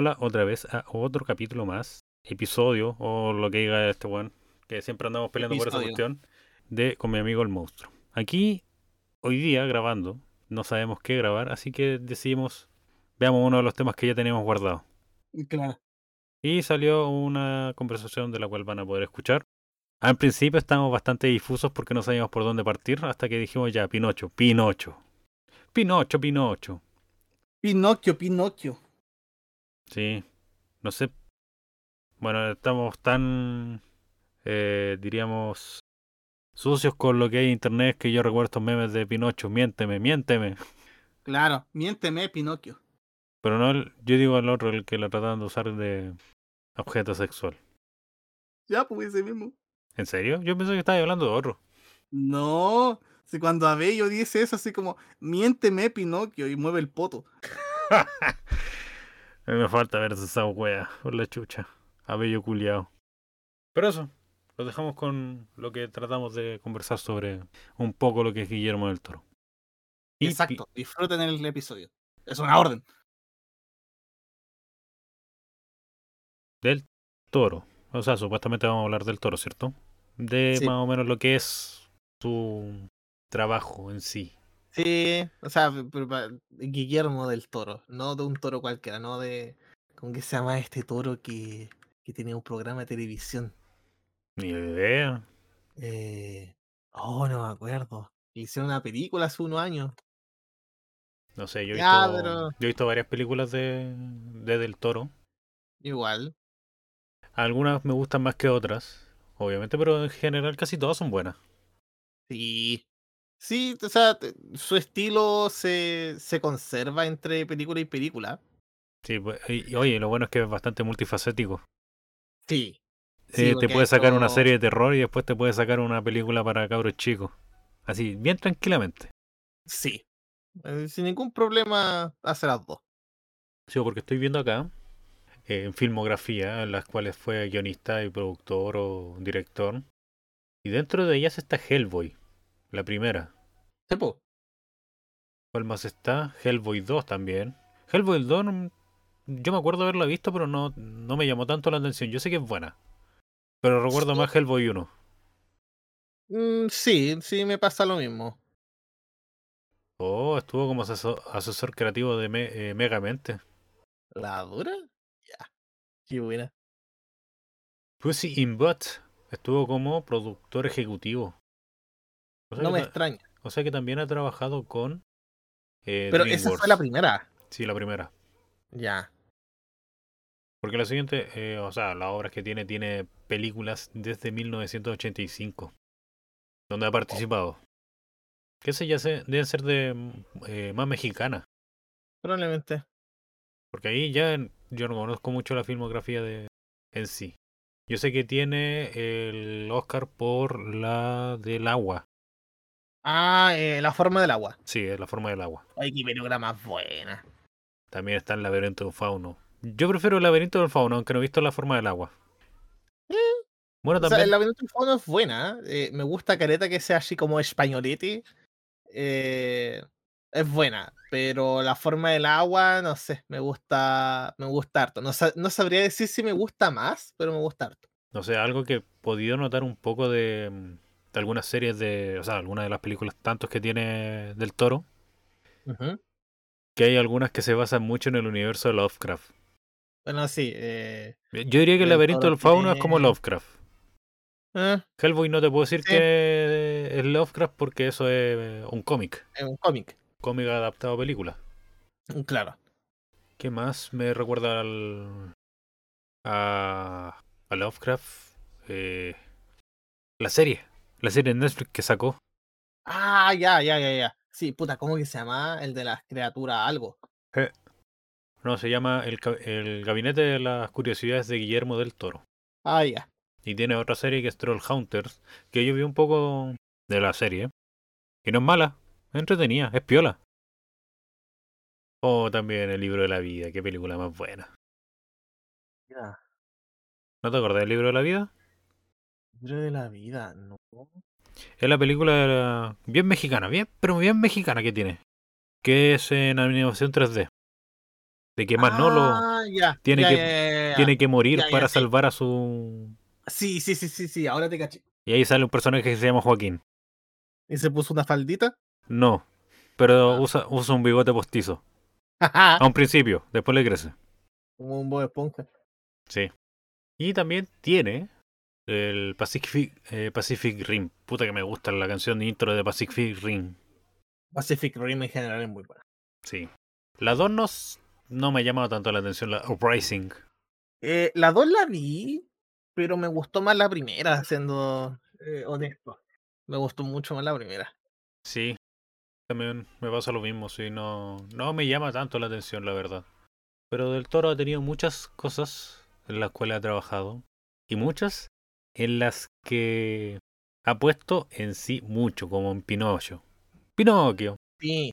Hola otra vez a otro capítulo más, episodio o lo que diga este weón, que siempre andamos peleando por esa cuestión, de con mi amigo el monstruo. Aquí, hoy día grabando, no sabemos qué grabar, así que decidimos, veamos uno de los temas que ya teníamos guardado. Claro. Y salió una conversación de la cual van a poder escuchar. Al principio estábamos bastante difusos porque no sabíamos por dónde partir, hasta que dijimos ya, Pinocho, Pinocho. Pinocho, Pinocho. Pinocchio, Pinocchio. Sí, no sé. Bueno, estamos tan, eh, diríamos, sucios con lo que hay en internet que yo recuerdo estos memes de Pinocho, miénteme, miénteme. Claro, miénteme, Pinocchio. Pero no, el- yo digo el otro, el que la trataban de usar de objeto sexual. Ya, pues ese mismo. ¿En serio? Yo pensé que estaba hablando de otro. No. Si cuando Abello dice eso, así como, miénteme, Pinocchio, y mueve el poto. A mí me falta ver esa wea por la chucha. Abello culiao. Pero eso, lo dejamos con lo que tratamos de conversar sobre un poco lo que es Guillermo del Toro. Y Exacto. Disfruten el episodio. Es una orden. del Toro. O sea, supuestamente vamos a hablar del Toro, ¿cierto? De Sí. más o menos lo que es su trabajo en sí. Sí, o sea, Guillermo del Toro, no de un toro cualquiera, no de. ¿Cómo que se llama este toro que, que tiene un programa de televisión? Ni idea. Eh... Oh, no me acuerdo. Hicieron una película hace unos años. No sé, yo he Ya, visto, pero- yo he visto varias películas de, de Del Toro. Igual. Algunas me gustan más que otras, obviamente, pero en general casi todas son buenas. Sí. Sí, o sea, su estilo se, se conserva entre película y película. Sí, pues, y, oye, lo bueno es que es bastante multifacético. Sí. Eh, te puede sacar una serie de terror y después te puede sacar una película para cabros chicos. Así, bien tranquilamente. Sí. Eh, sin ningún problema hace las dos. Sí, porque estoy viendo acá eh, en filmografía, en las cuales fue guionista y productor o director. Y dentro de ellas está Hellboy, la primera. ¿Cuál más está? Hellboy 2 también. Hellboy 2, no- yo me acuerdo haberla visto, pero no, no me llamó tanto la atención. Yo sé que es buena. Pero recuerdo Sí. más Hellboy 1. Mm, sí, sí me pasa lo mismo. Oh, estuvo como asesor, asesor creativo de Me- eh, Megamente. ¿La dura? Ya. Qué buena. Pussy in Butt estuvo como productor ejecutivo. O sea, No me extraña. o sea que también ha trabajado con eh, Pero esa fue la primera. Sí, la primera. Ya. Porque la siguiente, eh, o sea, las obras que tiene, tiene películas desde 1985, donde ha participado. Que esas ya se, deben ser de eh, más mexicana. Probablemente. Porque ahí ya yo no conozco mucho la filmografía de en sí. Yo sé que tiene el Oscar por la del agua. Ah, eh, la forma del agua. Sí, es la forma del agua. Ay, qué película más buena. También está el laberinto del fauno. Yo prefiero el laberinto del fauno, aunque no he visto la forma del agua. Eh, Bueno, O sea, también. el laberinto del fauno es buena. eh, me gusta Careta que sea así como españolete. eh, es buena. Pero la forma del agua, no sé, me gusta. Me gusta harto. No, no sabría decir si me gusta más, pero me gusta harto. No sé, algo que he podido notar un poco de, mm, de algunas series de. O sea, algunas de las películas tantos que tiene del toro. Ujú. Que hay algunas que se basan mucho en el universo de Lovecraft. Bueno, sí. eh, Yo diría que el laberinto del fauno es como Lovecraft. eh, Hellboy no te puedo decir Sí. que es Lovecraft porque eso es un cómic. es un cómic. Cómic adaptado a película. Claro. ¿Qué más me recuerda al. a. a Lovecraft? Eh, la serie. La serie de Netflix que sacó. Ah, ya, ya, ya, ya. Sí, puta, ¿cómo que se llama? El de las criaturas algo. No, se llama el, el Gabinete de las Curiosidades de Guillermo del Toro. Ah, ya. Y tiene otra serie que es Trollhunters, que yo vi un poco de la serie. Y no es mala, es entretenida, es piola. O también El libro de la vida, qué película más buena. Ya. ¿No te acordás del libro de la vida? Libro de la vida, no. Es la película de la- bien mexicana, bien, pero bien mexicana que tiene. Que es en animación 3D. De que Manolo Ah, ya. tiene ya, que- ya, tiene que morir para salvar a su... Sí, sí, sí, sí, sí, ahora te caché. Y ahí sale un personaje que se llama Joaquín. Y se puso una faldita. No, pero Ah. usa, usa un bigote postizo. A un principio, después le crece. Como un Bob Esponja. Sí. Y también tiene el Pacific, eh, Pacific Rim. Puta que me gusta la canción de intro de Pacific Rim. Pacific Rim en general es muy buena. Sí. La 2 no, no me ha llamado tanto la atención, la Uprising. Eh, la 2 la vi, pero me gustó más la primera, siendo eh, honesto. Me gustó mucho más la primera. Sí. También me pasa lo mismo, sí, no, no me llama tanto la atención, la verdad. Pero Del Toro ha tenido muchas cosas en las cuales ha trabajado. Y muchas en las que ha puesto en sí mucho, como en Pinocho. Pinocchio. Sí.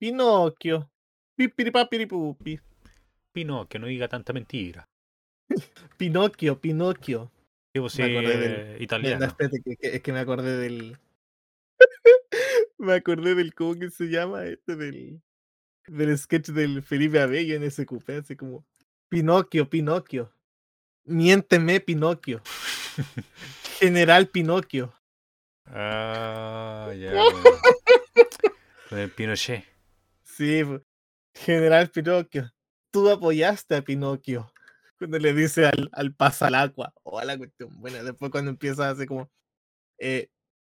Pinocchio. Pipiripapiripupi. Pinocchio, no diga tanta mentira. Pinocchio, Pinocchio. Sí, pues sí, Me acordé del- eh, italiano. espérate, que, que- es que me acordé del. me acordé del. ¿Cómo que se llama? Este del. Del sketch del Felipe Abello en ese cupé, así como. Pinocchio, Pinocchio. Miénteme, Pinocchio. General Pinocchio. ah, ya. Con el Pinochet. Sí. General Pinocchio. Tú apoyaste a Pinocchio. Cuando le dice al, al pasalacua. O a la cuestión. Bueno, después cuando empieza así como. eh,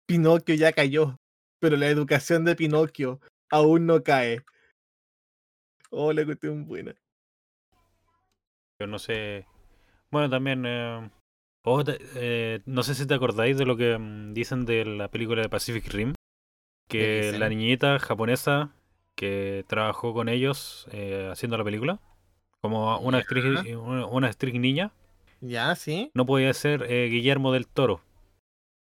Pinocchio ya cayó. Pero la educación de Pinocchio aún no cae. Oh, la cuestión buena. Yo no sé. Bueno, también. eh, oh, eh, no sé si te acordáis de lo que mm, dicen de la película de Pacific Rim. Que la niñita japonesa que trabajó con ellos eh, haciendo la película, como una actriz, eh, una, una actriz niña, Ya, sí. no podía ser eh, Guillermo del Toro.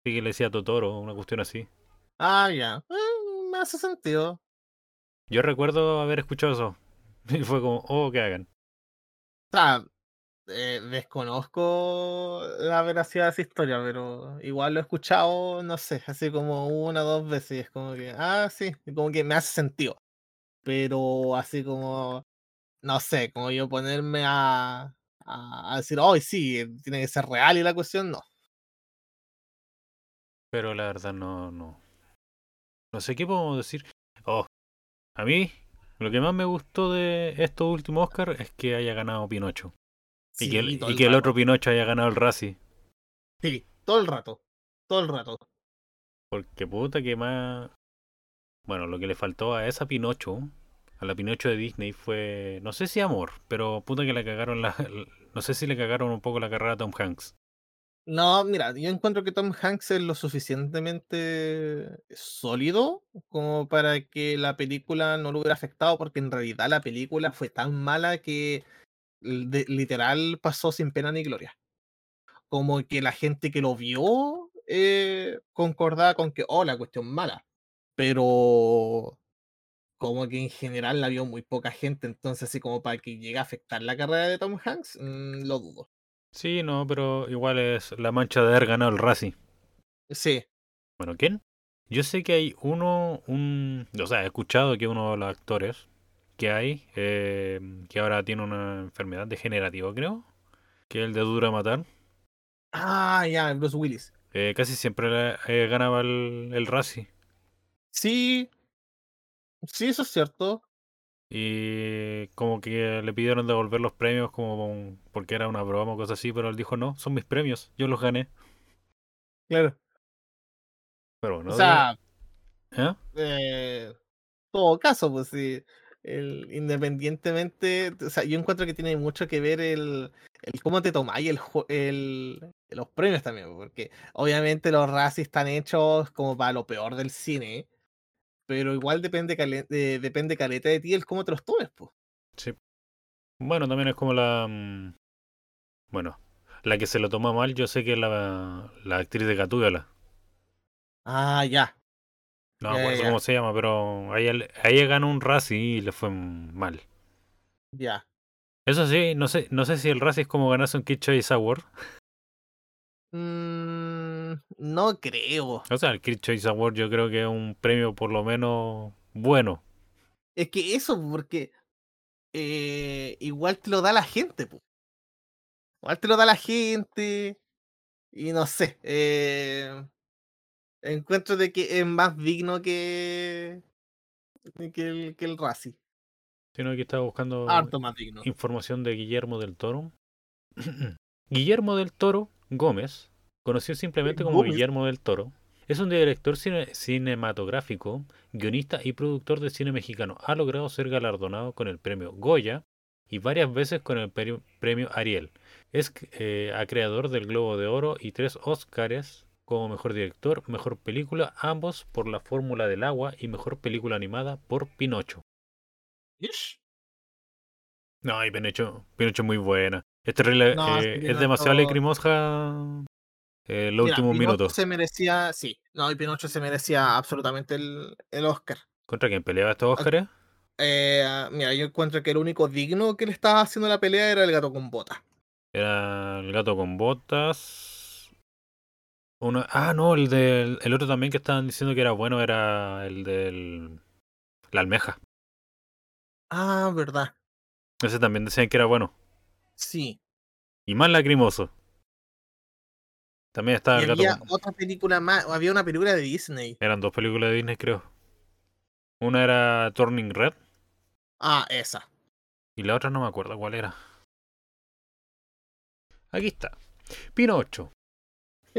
Así que le decía Totoro, una cuestión así. Ah, ya. Eh, me hace sentido. Yo recuerdo haber escuchado eso. Y fue como, oh, que hagan. O sea, eh, desconozco la veracidad de esa historia, pero igual lo he escuchado, no sé, así como una o dos veces. y es como que, ah, sí, como que me hace sentido. Pero así como, no sé, como yo ponerme a, a, decir, hoy sí, eh, tiene que ser real y la cuestión, no. Pero la verdad no, no. No sé qué podemos decir. Oh, a mí lo que más me gustó de estos últimos Oscar es que haya ganado Pinocho. Y que el, que otro Pinocho haya ganado el Razzie. Sí, todo el rato. Todo el rato. Porque puta que más... Bueno, lo que le faltó a esa Pinocho, a la Pinocho de Disney fue... No sé si amor, pero puta que le cagaron la... No sé si le cagaron un poco la carrera a Tom Hanks. No, mira, yo encuentro que Tom Hanks es lo suficientemente sólido como para que la película no lo hubiera afectado, porque en realidad la película fue tan mala que de- literal pasó sin pena ni gloria. Como que la gente que lo vio eh, concordaba con que, oh, la cuestión mala, pero como que en general la vio muy poca gente, entonces así como para que llegue a afectar la carrera de Tom Hanks, mm, lo dudo. Sí, no, pero igual es la mancha de haber ganado el Razzie. Sí, Bueno, ¿quién? Yo sé que hay uno, un... O sea, he escuchado que uno de los actores que hay, eh, que ahora tiene una enfermedad degenerativa, creo, que es el de Dura Matar, ah, ya, Bruce Willis. eh, casi siempre le- eh, ganaba el, el Razzie. Sí, sí, eso es cierto. Y como que le pidieron devolver los premios como un- porque era una broma o cosas así, pero él dijo, no, son mis premios, yo los gané. Claro. Pero bueno, o sea, ¿eh? eh, todo caso, pues sí. El, independientemente, o sea, yo encuentro que tiene mucho que ver el, el cómo te tomáis el, el, los premios también, porque obviamente los Razzies están hechos como para lo peor del cine, pero igual depende, cale- de- depende caleta de ti el cómo te los tomes, pues. Sí. Bueno, también es como la... mm, Bueno, la que se lo toma mal, yo sé que es la, la actriz de Gatúbela. Ah, ya. No me acuerdo cómo se llama, pero a ella, le- a ella ganó un Razzie y le fue mal. Ya. Eso sí, no sé, no sé si el Razzie es como ganarse un Kid Choice Award. Mm, no creo. O sea, el Kid Choice Award yo creo que es un premio por lo menos bueno. Es que eso, porque eh, igual te lo da la gente, po. Igual te lo da la gente. Y no sé. eh, encuentro de que es más digno que. que el, que el Razzie. Sino que estaba buscando Harto más digno. información de Guillermo del Toro. Guillermo del Toro Gómez, conocido simplemente como Gómez. Guillermo del Toro, es un director cine- cinematográfico, guionista y productor de cine mexicano. Ha logrado ser galardonado con el premio Goya y varias veces con el premio Ariel. Es eh, a creador del Globo de Oro y tres Oscars como mejor director, mejor película, ambos por La Fórmula del Agua y mejor película animada por Pinocho. Ish. No, y Pinocho, Pinocho es muy buena. Es terrible, No, eh, es demasiado lacrimosa eh, los Mira, últimos Pinocho minutos. se merecía. Sí. No, y Pinocho se merecía absolutamente el, el Oscar. ¿Contra quién peleaba estos Óscares? Eh, mira, yo encuentro que el único digno que le estaba haciendo la pelea era el gato con bota. Era el gato con botas. Uno, ah, no, el del el otro también que estaban diciendo que era bueno era el del la almeja. Ah, verdad. Ese también decían que era bueno. Sí. Y más lacrimoso. También estaba Y el gato había con- otra película más. Había una película de Disney. Eran dos películas de Disney, creo. Una era Turning Red Ah, esa. y la otra no me acuerdo cuál era. Aquí está. Pinocho.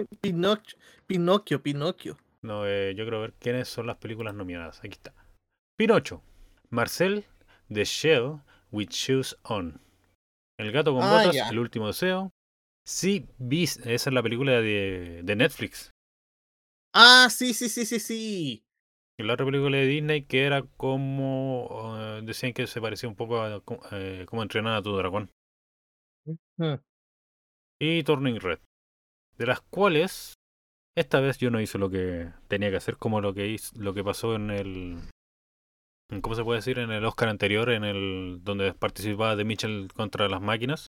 Pinocchio, Pinocchio, Pinocchio. No, eh, yo quiero ver quiénes son las películas nominadas. Aquí está. Pinocho. Marcel The Shell with Shoes On. El gato con Ah, botas. El último deseo. Sea Beast, esa es la película de, de Netflix. Ah, sí, sí, sí, sí, sí. Y la otra película de Disney que era como... eh, decían que se parecía un poco a co- eh, entrenar a tu dragón. Y Turning Red. De las cuales esta vez yo no hice lo que tenía que hacer, como lo que hizo, lo que pasó en el ¿cómo se puede decir? en el Oscar anterior, en el donde participaba de Mitchell contra las máquinas,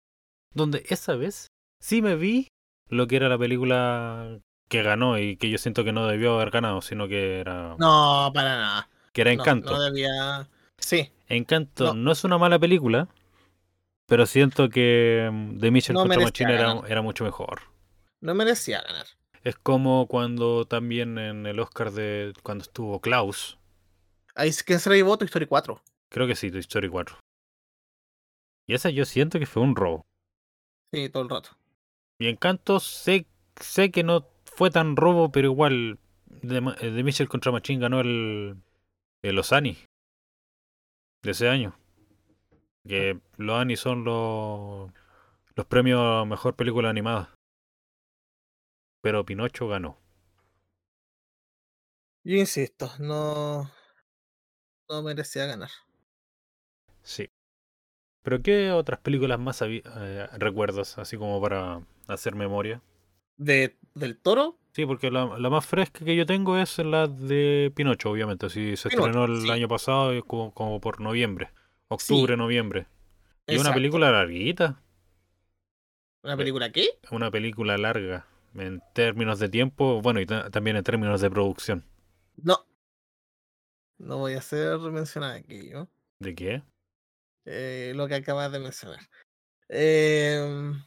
donde esa vez sí me vi lo que era la película que ganó y que yo siento que no debió haber ganado, sino que era No, para nada. que era Encanto. No, debía. Sí, Encanto No. no. es una mala película, pero siento que mm, The Mitchell No contra Machine era, era mucho mejor. No merecía ganar. Es como cuando también en el Oscar de cuando estuvo Klaus, Ahí es que se le llevó Toy Story 4. creo que sí, Toy Story 4. Y esa yo siento que fue un robo. Sí, todo el rato. Y Encanto sé, sé que no fue tan robo, pero igual de, Ma- de Mitchell contra Machine ganó el, el los Annie de ese año. Que los Annie son los, los premios a mejor película animada. Pero Pinocho ganó. Yo insisto, no. No merecía ganar. Sí. ¿Pero qué otras películas más eh, recuerdas, así como para hacer memoria? De, ¿Del toro? Sí, porque la, la más fresca que yo tengo es la de Pinocho, obviamente. Sí, se Pinocho, estrenó el sí. año pasado, como, como por noviembre. Octubre, noviembre. Y una película larguita. ¿Una película qué? Una película larga. En términos de tiempo, bueno, y ta- también en términos de producción. No. No voy a hacer mencionar aquello. ¿De qué? Eh, lo que acabas de mencionar. Em,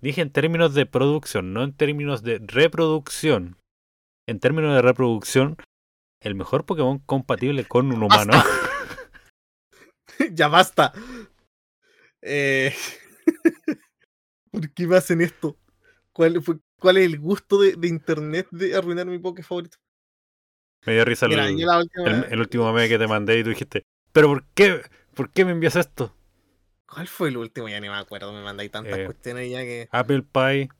Dije en términos de producción, no en términos de reproducción. En términos de reproducción, el mejor Pokémon compatible con un humano. ya basta. Eh, ¿Por qué me hacen esto? ¿Cuál, fue- cuál es el gusto de, de internet de arruinar mi Poké favorito? Me dio risa Mira, el, yo la última- el- el último meme que te mandé y tú dijiste, ¿pero por qué? ¿Por qué me envías esto? ¿Cuál fue el último? Ya ni me acuerdo, me mandáis tantas Eh, cuestiones ya que. Apple Pie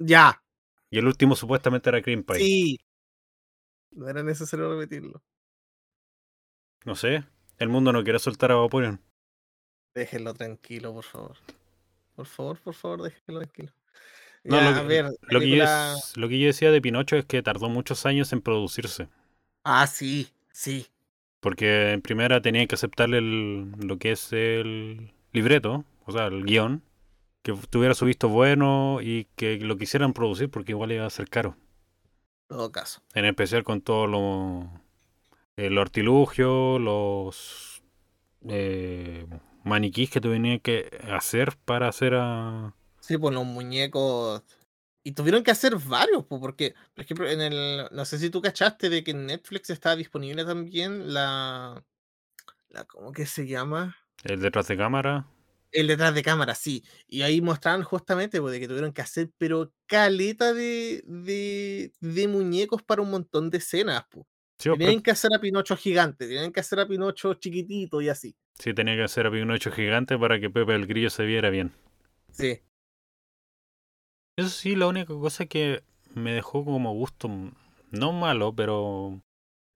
¡Ya! y el último supuestamente era Cream Pie. Sí. No era necesario repetirlo. No sé, el mundo no quiere soltar a Vaporeon. Déjenlo tranquilo, por favor. Por favor, por favor, déjenlo tranquilo. No, Ya, lo que- a ver, Lo que, yo, lo que yo decía de Pinocho es que tardó muchos años en producirse. Ah, sí, sí. Porque en primera tenían que aceptar el, lo que es el libreto, o sea, el guion, que tuviera su visto bueno y que lo quisieran producir porque igual iba a ser caro. En todo caso. En especial con todos los eh, los artilugios, los eh, maniquís que tuvieron que hacer para hacer a. Sí, pues los muñecos. Y tuvieron que hacer varios, pues, porque, por ejemplo, en el. No sé si tú cachaste de que en Netflix está disponible también la. la ¿Cómo que se llama? El detrás de cámara. El detrás de cámara, sí. Y ahí mostraban justamente pues, de que tuvieron que hacer, pero caleta de, de, de muñecos para un montón de escenas. Pues. Sí, Tienen que hacer a Pinocho gigante, tienen que hacer a Pinocho chiquitito y así. sí, tenía que hacer a Pinocho gigante para que Pepe el Grillo se viera bien. Sí. Eso sí, la única cosa que me dejó como gusto, no malo, pero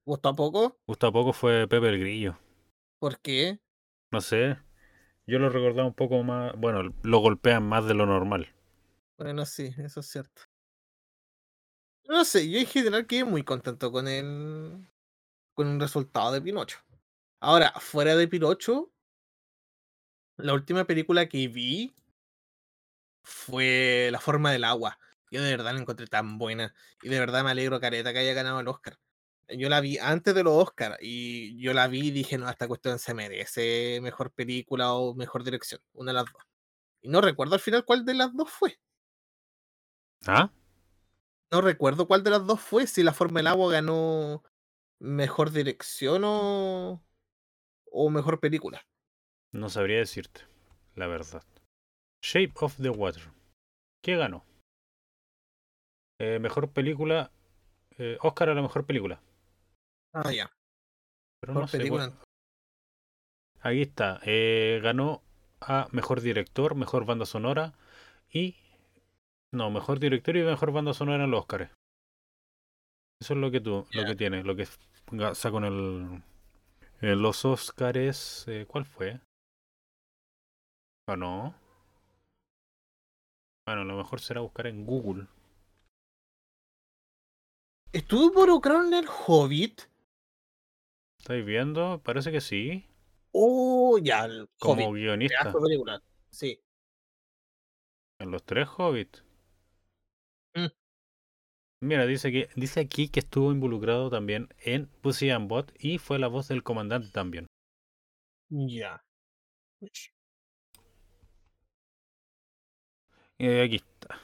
¿Gustó a poco? gusto a poco fue Pepe el Grillo. ¿Por qué? No sé. Yo lo recordaba un poco más. Bueno, lo golpean más de lo normal. Bueno, sí, eso es cierto. No sé, yo en general quedé muy contento con el. con el resultado de Pinocho. Ahora, fuera de Pinocho, la última película que vi fue La forma del agua. Yo de verdad la encontré tan buena. Y de verdad me alegro, Careta, que haya ganado el Oscar. Yo la vi antes de los Oscar y yo la vi y dije, no, esta cuestión se merece mejor película o mejor dirección. Una de las dos. Y no recuerdo al final cuál de las dos fue. ¿Ah? No recuerdo cuál de las dos fue, si la forma del agua ganó mejor dirección o, o mejor película. No sabría decirte, la verdad. Shape of the Water. ¿Qué ganó? Eh, mejor película. eh, Oscar a la mejor película. Ah, ya. Pero Mejor no sé película. Aquí está. eh, ganó a mejor director, mejor banda sonora y. No, mejor director y mejor banda sonora en los Oscars. Eso es lo que tú, lo que tiene, lo que sacó en el. En los Oscars. eh, ¿Cuál fue? ¿O no? Bueno, lo mejor será buscar en Google. ¿Estuvo involucrado en el Hobbit? ¿Estáis viendo? Parece que sí. Oh, ya, el Como Hobbit. guionista. Película. Sí. En los tres Hobbits. Mm. Mira, dice que dice aquí que estuvo involucrado también en Pussy and Bot y fue la voz del comandante también. Ya. Eh, aquí está.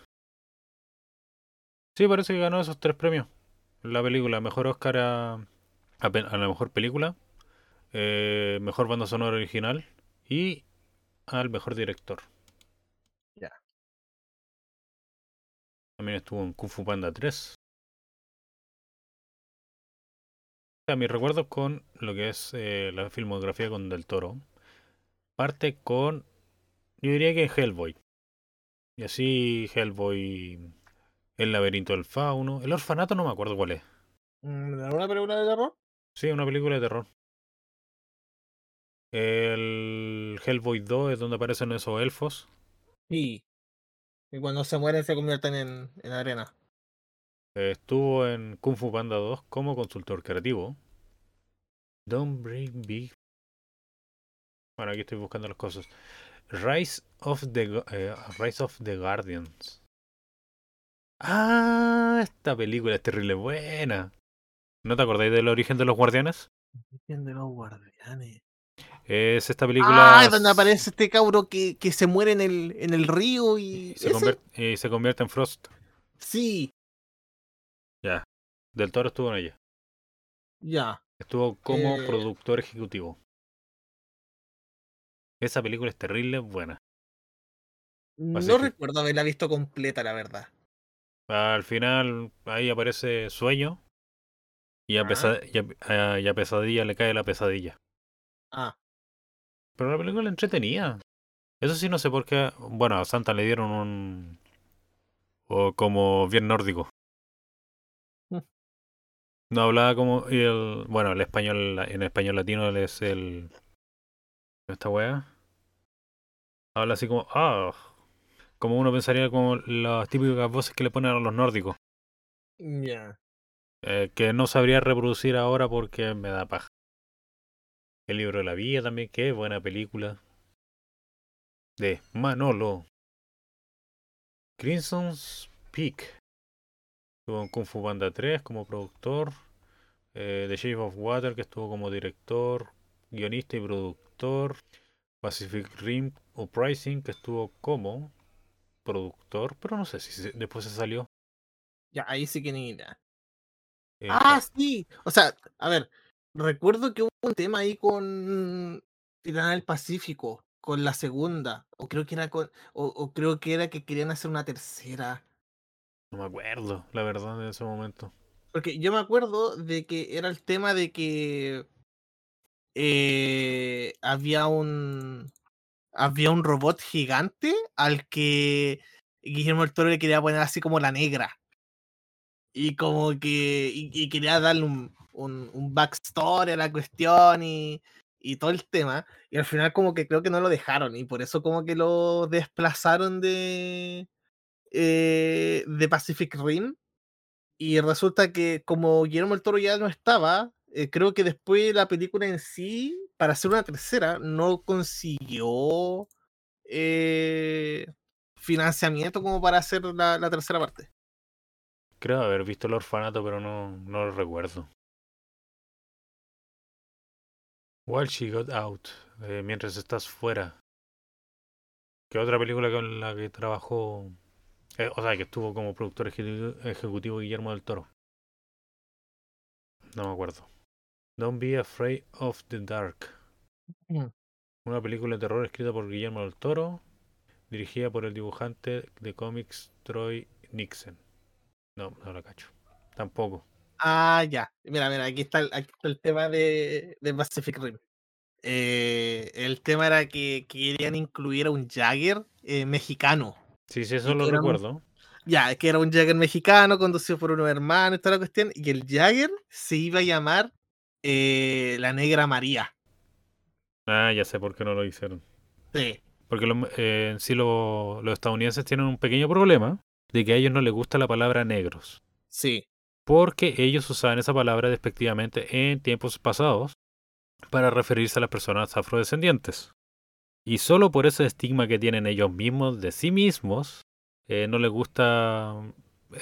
Sí, parece que ganó esos tres premios. La película, mejor Oscar a, a, a la mejor película, eh, mejor banda sonora original y al mejor director. Ya. También estuvo en Kung Fu Panda 3. O sea, mis recuerdos con lo que es eh, la filmografía con Del Toro. Parte con, yo diría que Hellboy. Y así Hellboy, El laberinto del fauno. El orfanato no me acuerdo cuál es. Mm, ¿Una película de terror? Sí, una película de terror. El Hellboy 2 es donde aparecen esos elfos. Sí. Y cuando se mueren se convierten en, en arena. Estuvo en Kung Fu Panda 2 como consultor creativo. Don't Break Big. Bueno, aquí estoy buscando las cosas. Rise of the, eh, Rise of the Guardians. Ah, esta película es terrible buena. ¿No te acordáis del origen de los guardianes? Virgen de los guardianes. Es esta película. Ah, donde aparece este cabro que, que se muere en el, en el río y. y se, ¿Ese? convierte, y se convierte en Frost. Sí, Ya. Del Toro estuvo en ella. ya. Estuvo como Eh. productor ejecutivo. Esa película es terrible, buena. Así No que- recuerdo haberla visto completa, la verdad. Al final, ahí aparece Sueño. Y a, Ah. pesa- y a- a- y a Pesadilla le cae la pesadilla. Ah, Pero la película es entretenida. Eso sí, no sé por qué. Bueno, a Santa le dieron un. O como bien nórdico. Mm. No hablaba como. el, bueno, el español. En español latino es el. Esta weá. Habla así como. Ah. Como uno pensaría como las típicas voces que le ponen a los nórdicos. ya. Eh, que no sabría reproducir ahora porque me da paja. El libro de la vida también, qué buena película. De Manolo. Crimson's Peak. Estuvo en Kung Fu Panda 3 como productor. Eh, The Shape of Water, que estuvo como director, guionista y productor. Pacific Rim Uprising, que estuvo como productor, pero no sé si se- después se salió. Ya, ahí sí que ni idea. Eh, Ah, sí. O sea, a ver, recuerdo que hubo un tema ahí con Tirana del Pacífico, con la segunda, o creo que era con, o, o creo que era que querían hacer una tercera. no me acuerdo, la verdad, en ese momento. Porque yo me acuerdo de que era el tema de que eh, había un había un robot gigante al que Guillermo del Toro le quería poner así como la negra. Y como que y, quería darle un, un, backstory a la cuestión y, y todo el tema. Y al final como que creo que no lo dejaron y por eso como que lo desplazaron de, eh, de Pacific Rim. Y resulta que como Guillermo del Toro ya no estaba, eh, creo que después la película en sí, para hacer una tercera, no consiguió eh, financiamiento como para hacer la, tercera parte. Creo haber visto el orfanato, pero no, no lo recuerdo. While She Got Out, eh, mientras estás fuera. ¿Qué otra película con la que trabajó? eh, o sea, que estuvo como productor ejecutivo Guillermo del Toro. No me acuerdo. Don't Be Afraid of the Dark. Mm. Una película de terror escrita por Guillermo del Toro, dirigida por el dibujante de cómics Troy Nixon. No, no la cacho. Tampoco. Ah, ya. Mira, mira, aquí está el, aquí está el tema de, de Pacific Rim. Eh, el tema era que querían incluir a un Jagger eh, mexicano. Sí, sí, eso Y lo recuerdo. Ya, que era un Jagger mexicano conducido por unos hermanos y toda la cuestión. Y el Jagger se iba a llamar eh, la Negra María. Ah, ya sé por qué no lo hicieron. Sí. Porque lo- eh, en sí lo- los estadounidenses tienen un pequeño problema de que a ellos no les gusta la palabra negros. Sí. Porque ellos usaban esa palabra despectivamente en tiempos pasados para referirse a las personas afrodescendientes. Y solo por ese estigma que tienen ellos mismos de sí mismos, eh, no les gusta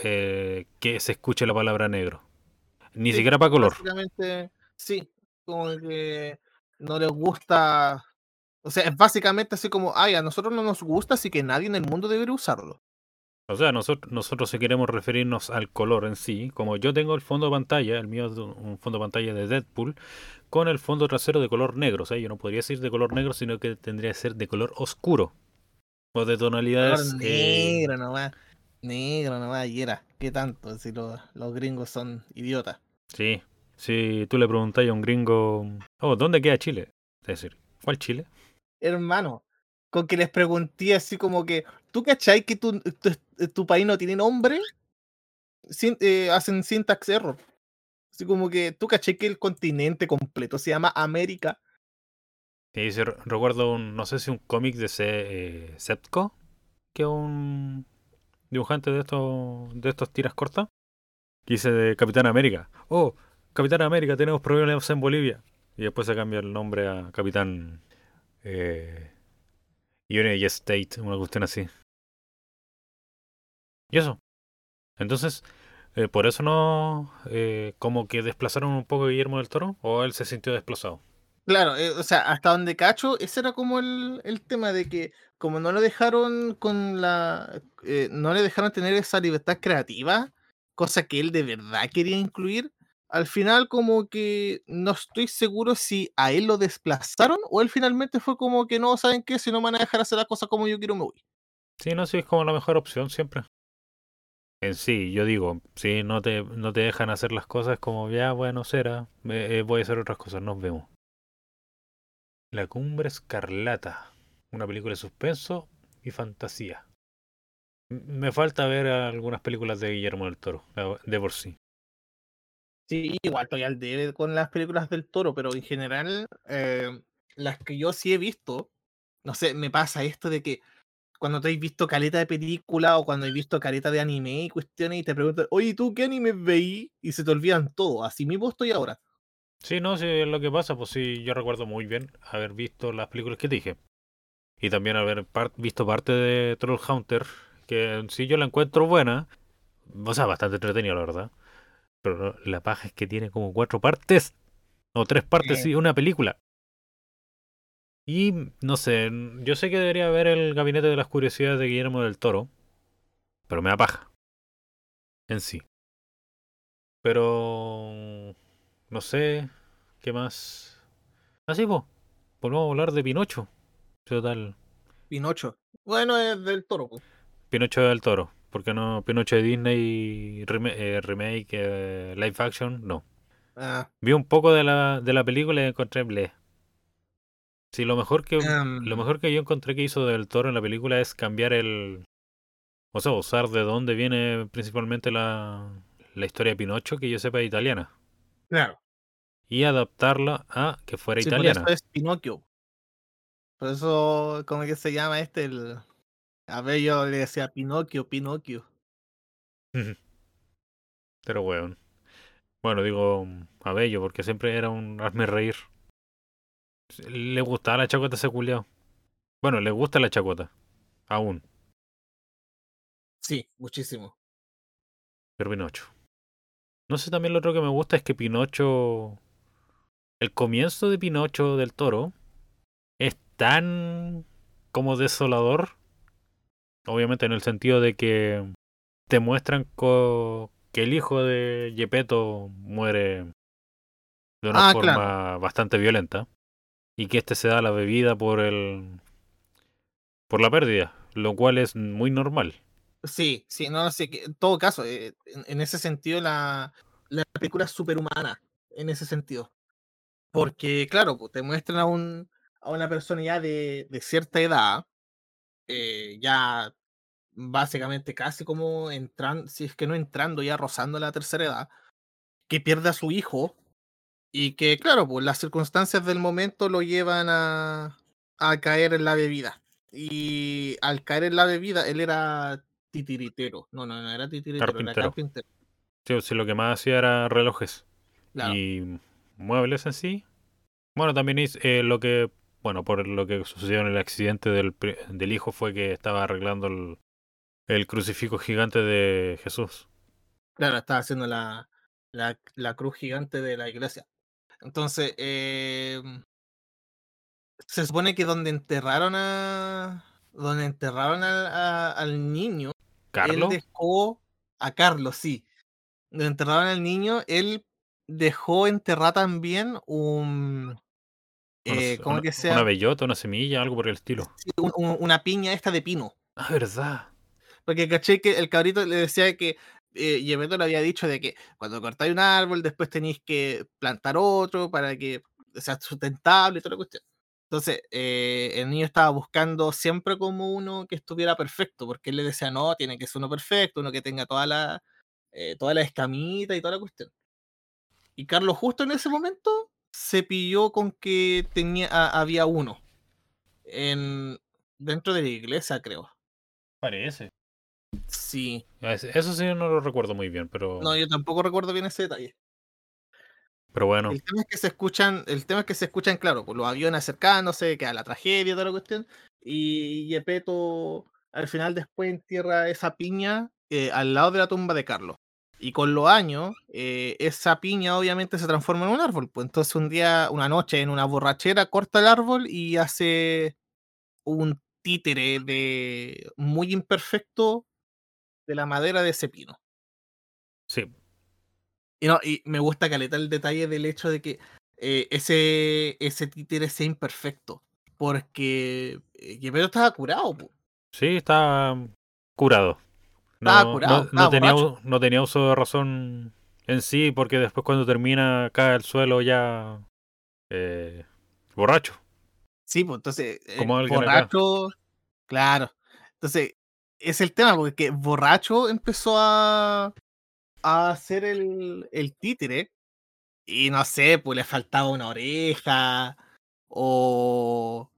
eh, que se escuche la palabra negro. Ni Sí, siquiera para color. Básicamente, sí. Como que no les gusta. O sea, es básicamente así como, ay, a nosotros no nos gusta, así que nadie en el mundo debería usarlo. O sea, nosotros, nosotros si queremos referirnos al color en sí, como yo tengo el fondo de pantalla, el mío es un fondo de pantalla de Deadpool, con el fondo trasero de color negro. O sea, yo no podría decir de color negro, sino que tendría que ser de color oscuro. O de Color tonalidades... eh, negro nomás. Negro nomás, y era. ¿Qué tanto? Si los, los gringos son idiotas. sí. Si tú le preguntáis a un gringo, oh, ¿dónde queda Chile? Es decir, ¿cuál Chile? Hermano, con que les pregunté así como que, ¿tú cachai que tu, tu, tu país no tiene nombre? Sin- eh, hacen syntax error. Así como que, ¿tú cachai que el continente completo se llama América? Sí, sí, re- recuerdo un, no sé si un cómic de C, eh, Sepco, que un dibujante de estos, de estos tiras cortas, que dice de Capitán América. Oh, Capitán América, tenemos problemas en Bolivia. Y después se cambia el nombre a Capitán eh, United State, una cuestión así. Y eso. Entonces, eh, por eso no, eh, como que desplazaron un poco a Guillermo del Toro, o él se sintió desplazado. Claro, eh, o sea, hasta donde cacho, ese era como el, tema de que como no lo dejaron con la... no le dejaron tener esa libertad creativa, cosa que él de verdad quería incluir, al final como que no estoy seguro si a él lo desplazaron o él finalmente fue como que no, ¿saben qué? Si no van a dejar hacer las cosas como yo quiero, me voy. Sí, no, sí, es como la mejor opción siempre. En sí, yo digo, si no te, no te dejan hacer las cosas como ya, bueno, será, eh, eh, voy a hacer otras cosas, nos vemos. La Cumbre Escarlata, una película de suspenso y fantasía. Me falta ver algunas películas de Guillermo del Toro, de por sí. Sí, igual estoy al debe con las películas del toro, pero en general, eh, las que yo sí he visto, no sé, me pasa esto de que cuando te has visto caleta de película o cuando has visto caleta de anime y cuestiones y te preguntan, oye, ¿tú qué anime veí? Y se te olvidan todo. Así mismo estoy ahora. Sí, no, sí, es lo que pasa, pues sí, yo recuerdo muy bien haber visto las películas que te dije. Y también haber visto parte de Troll Hunter, que en sí yo la encuentro buena. O sea, bastante entretenida, la verdad. Pero la paja es que tiene como cuatro partes. O tres partes, sí, una película. Y no sé, yo sé que debería haber el gabinete de las curiosidades de Guillermo del Toro, pero me da paja. En sí. Pero no sé qué más. Así, pues. Volvemos a hablar de Pinocho. Total. Pinocho. Bueno, es del toro, pues. Pinocho del Toro. ¿Por qué no Pinocho de Disney rem eh, remake eh, live action? No. Ah, Vi un poco de la, de la película y encontré bleh. Sí, lo mejor que em, lo mejor que yo encontré que hizo del Toro en la película es cambiar el o sea, usar de dónde viene principalmente la, la historia de Pinocho, que yo sepa es italiana, claro. y adaptarla a que fuera Sí, por italiana. eso es Pinocchio. Por eso, ¿cómo es que se llama este? El... A ver, yo le decía Pinocchio, Pinocchio. Pero weón. Bueno, digo a Bello, porque siempre era un hazme reír. Le gustaba la chacota ese culiao. Bueno, le gusta la chacota. Aún. Sí, muchísimo. Pero Pinocho. No sé, también lo otro que me gusta es que Pinocho. El comienzo de Pinocho del toro es tan como desolador. Obviamente en el sentido de que te muestran que el hijo de Gepetto muere de una Ah, forma claro. bastante violenta. Y que este se da la bebida por el. por la pérdida. Lo cual es muy normal. Sí, sí, no, sé, que en todo caso, eh, en, en ese sentido la, la película es superhumana, en ese sentido. Porque, claro, pues, te muestran a, un, a una persona ya de, de cierta edad, eh, ya básicamente casi como entrando, si es que no entrando, ya rozando la tercera edad, que pierde a su hijo y que, claro, pues las circunstancias del momento lo llevan a, a caer en la bebida. Y al caer en la bebida, él era titiritero. No, no, no era titiritero, era Carpintero. carpintero. Sí, sí, lo que más hacía era relojes. Claro. y muebles en sí. Bueno, también es eh, lo que, bueno, por lo que sucedió en el accidente del, del hijo fue que estaba arreglando el, el crucifijo gigante de Jesús. Claro, estaba haciendo la, la, la cruz gigante de la iglesia. Entonces, eh, se supone que donde enterraron a. Donde enterraron al, a- al niño, él Carlos, dejó. A Carlos, sí. Donde enterraron al niño, él dejó enterrar también un. Una, Eh, ¿Cómo una- que una sea? bellota, una semilla, algo por el estilo. Sí, un- un- una piña esta de pino. Ah, verdad. Porque caché que el cabrito le decía que eh, le había dicho de que cuando cortáis un árbol, después tenéis que plantar otro para que sea sustentable y toda la cuestión. Entonces, eh, el niño estaba buscando siempre como uno que estuviera perfecto, porque él le decía, no, tiene que ser uno perfecto, uno que tenga toda la, eh, toda la escamita y toda la cuestión. Y Carlos justo en ese momento se pilló con que tenía, a- había uno en, dentro de la iglesia, creo. Parece. Sí, Eso sí no lo recuerdo muy bien, pero, no, yo tampoco recuerdo bien ese detalle. pero bueno. El tema es que se escuchan, el tema es que se escuchan, claro, por los aviones acercándose, que a la tragedia, toda la cuestión, y Yepeto al final después entierra esa piña eh, al lado de la tumba de Carlos. Y con los años, eh, esa piña obviamente se transforma en un árbol. Pues entonces un día, una noche, en una borrachera, corta el árbol y hace un títere de muy imperfecto de la madera de ese pino. Sí, Y, no, y me gusta caleta el detalle del hecho de que eh, ese, ese títere sea imperfecto. Porque eh, Yepeto estaba curado, po. sí, está curado. No, curado, no, tenía, no tenía uso de razón en sí, porque después cuando termina cae al suelo ya eh, borracho. Sí, pues entonces, eh, Como borracho, claro. Entonces, es el tema, porque borracho empezó a, a hacer el, el títere. Y no sé, pues le faltaba una oreja, o,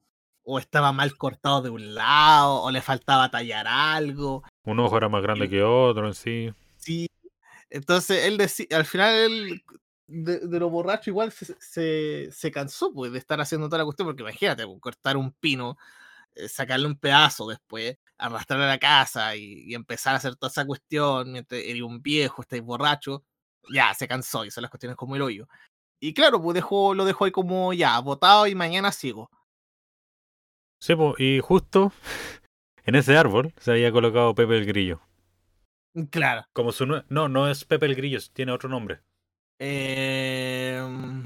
o estaba mal cortado de un lado, o le faltaba tallar algo. Un ojo era más grande Y- que otro en sí. Sí, entonces él decía, al final él de, de lo borracho igual se, se, se cansó pues de estar haciendo toda la cuestión, porque imagínate, pues, cortar un pino, eh, sacarle un pedazo después, arrastrarlo a la casa y, y empezar a hacer toda esa cuestión mientras eres un viejo, estáis borracho, ya se cansó, y son las cuestiones como el hoyo. Y claro, pues dejó, lo dejó ahí como ya, botado y mañana sigo. Sí, po, y justo en ese árbol se había colocado Pepe el Grillo. Claro. Como su No, no es Pepe el Grillo, tiene otro nombre. Em,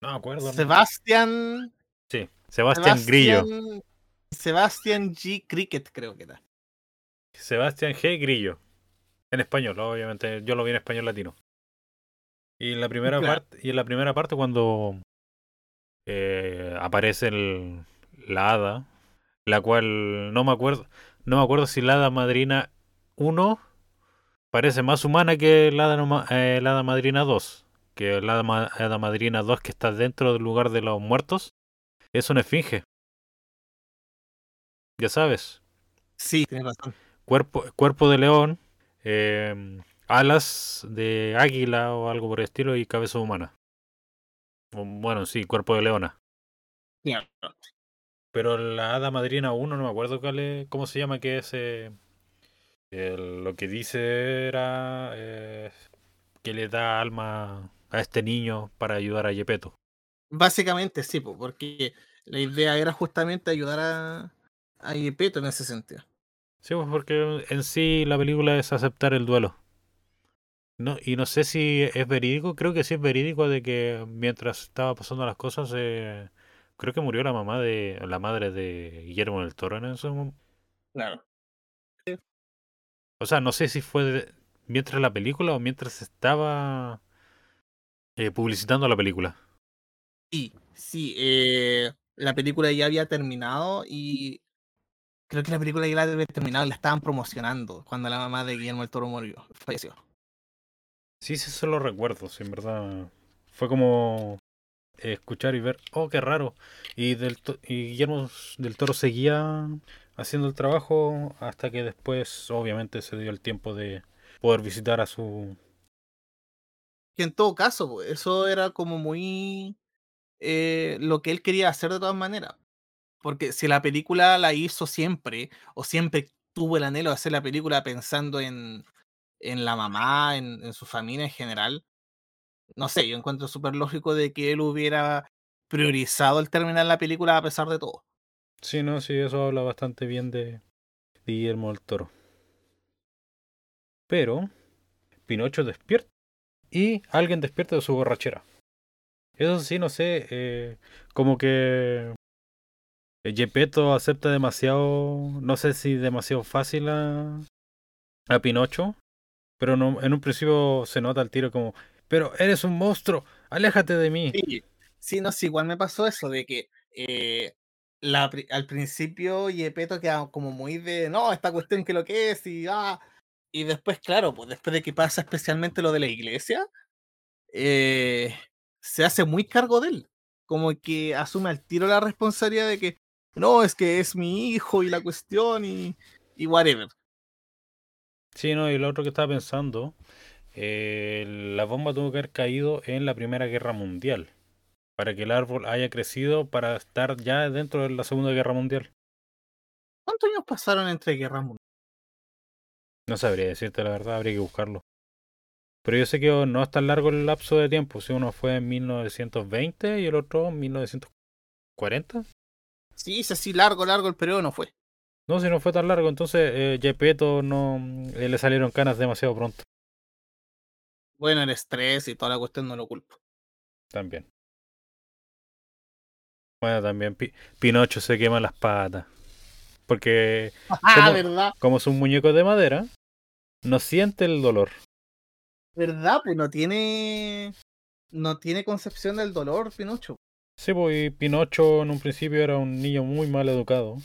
No me acuerdo. Sebastián. Sí, Sebastián Grillo. Sebastián- Sebastián G. Cricket, creo que era. Sebastián G. Grillo. En español, obviamente. Yo lo vi en español latino. Y en la primera Claro. parte, y en la primera parte cuando eh, aparece el- la hada, la cual no me acuerdo, no me acuerdo si la hada madrina 1 parece más humana que la hada, eh, la hada madrina 2. Que la hada, hada madrina 2 que está dentro del lugar de los muertos es una esfinge. Ya sabes. Sí, tienes razón. cuerpo, cuerpo de león, eh, alas de águila o algo por el estilo y cabeza humana. Bueno, sí, cuerpo de leona. Pero la hada madrina 1, no me acuerdo cuál es, cómo se llama, que es... eh, el- lo que dice era eh, que le da alma a este niño para ayudar a Yepeto. Básicamente sí, po, porque la idea era justamente ayudar a, a Yepeto en ese sentido. Sí, pues porque en sí la película es aceptar el duelo. No, y no sé si es verídico, creo que sí es verídico de que mientras estaba pasando las cosas, eh, creo que murió la mamá de la madre de Guillermo del Toro en ese momento. Claro. O sea, no sé si fue de- mientras la película o mientras estaba eh, publicitando la película. Sí, sí, eh, la película ya había terminado y creo que la película ya la había terminado y la estaban promocionando cuando la mamá de Guillermo el Toro murió, falleció. Sí, sí, eso lo recuerdo, sí, en verdad. Fue como escuchar y ver, oh, qué raro. Y, del y Guillermo del Toro seguía haciendo el trabajo hasta que después, obviamente, se dio el tiempo de poder visitar a su... Que en todo caso, eso era como muy eh, lo que él quería hacer de todas maneras. Porque si la película la hizo siempre, o siempre tuvo el anhelo de hacer la película pensando en, en la mamá, en su familia en general, no sé, yo encuentro súper lógico de que él hubiera priorizado el terminar la película a pesar de todo. Sí, no, sí, eso habla bastante bien de, Guillermo del Toro. Pero Pinocho despierta y alguien despierta de su borrachera. Eso sí, no sé, eh, como que eh, Gepetto acepta demasiado, no sé si demasiado fácil a, a Pinocho, pero no, en un principio se nota el tiro como, pero eres un monstruo, aléjate de mí. Sí, sí, no, sí, igual me pasó eso de que eh, la, al principio Yepeto queda como muy de, no, esta cuestión que lo que es, y ah, y después, claro, pues después de que pasa especialmente lo de la iglesia, eh, se hace muy cargo de él, como que asume al tiro la responsabilidad de que, no, es que es mi hijo y la cuestión y, y whatever. Sí, no, y lo otro que estaba pensando, eh, la bomba tuvo que haber caído en la Primera Guerra Mundial, para que el árbol haya crecido para estar ya dentro de la Segunda Guerra Mundial. ¿Cuántos años pasaron entre guerras mundiales? No sabría decirte la verdad, habría que buscarlo. Pero yo sé que no es tan largo el lapso de tiempo, si uno fue en 1920 y el otro en 1940. Sí, sí, sí, largo, largo el periodo no fue. No, si no fue tan largo, entonces eh, Gepetto no eh, le salieron canas demasiado pronto Bueno, el estrés y toda la cuestión no lo culpo. también. Bueno, también Pi- Pinocho se quema las patas. Porque Ah, ¿Cómo? ¿verdad? como es un muñeco de madera, no siente el dolor. ¿Verdad? Pues no tiene. No tiene concepción del dolor, Pinocho. Sí, pues Pinocho en un principio era un niño muy mal educado.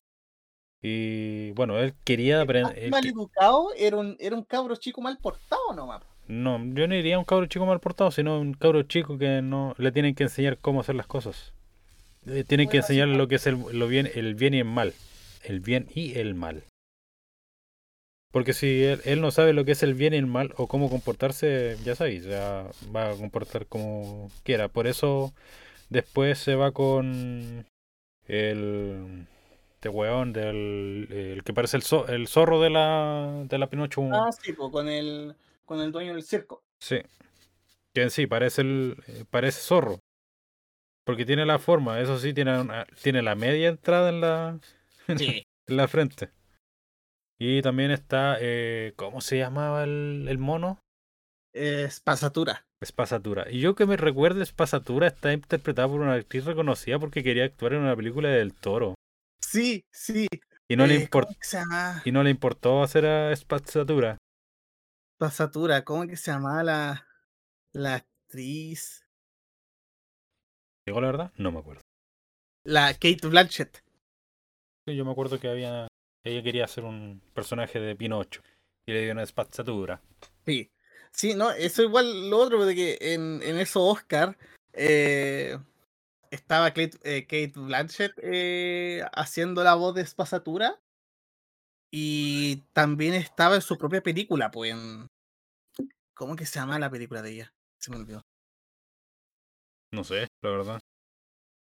Y bueno, él quería aprender. Mal educado, era un, era un cabro chico mal portado nomás. No, yo no diría un cabro chico mal portado, sino un cabro chico que no le tienen que enseñar cómo hacer las cosas. Eh, tienen que claro. lo que es el, lo bien, el bien y el mal. El bien y el mal. Porque si él, él no sabe lo que es el bien y el mal o cómo comportarse, ya sabéis, ya va a comportar como quiera. Por eso después se va con el este weón del el que parece el, zo- el zorro de la de la Pinocho. Ah, sí, pues con el, con el dueño del circo. Sí. Que en sí parece el eh, parece zorro. Porque tiene la forma, eso sí, tiene, una- tiene la media entrada en la, Sí. en la frente. Y también está, eh, ¿cómo se llamaba el, el mono? Es pasatura. Espasatura. Y yo que me recuerde, Espasatura está interpretada por una actriz reconocida porque quería actuar en una película del toro. Sí, sí. Y no, le, eh, import- y no le importó hacer a Espasatura. Pasatura. ¿Cómo que se llamaba la, la actriz? ¿Digo la verdad? No me acuerdo. La Kate Blanchett. Sí, Yo me acuerdo que había. Ella quería hacer un personaje de Pinocho. Y le dio una espasatura. Sí. Sí, no, eso igual lo otro, de que en, en eso Oscar eh, estaba Kate, eh, Kate Blanchett eh, haciendo la voz de Espasatura y también estaba en su propia película, pues en... ¿Cómo que se llama la película de ella? Se me olvidó. No sé, la verdad.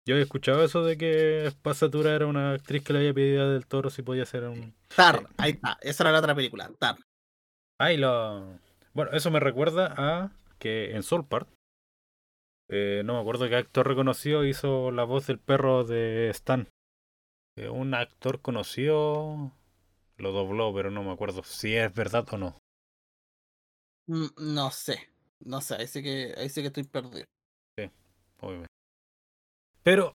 Yo he escuchado eso de que Espasatura era una actriz que le había pedido a del toro si podía hacer un. Tar, ahí está, esa era la otra película, Tar. Ay, lo. Bueno, eso me recuerda a que en Soul Park. eh, no me acuerdo qué actor reconocido hizo la voz del perro de Stan. Eh, un actor conocido lo dobló, pero no me acuerdo si es verdad o no. Mm, No sé, no sé, ahí sí que, ahí sí que estoy perdido. obviamente. Pero,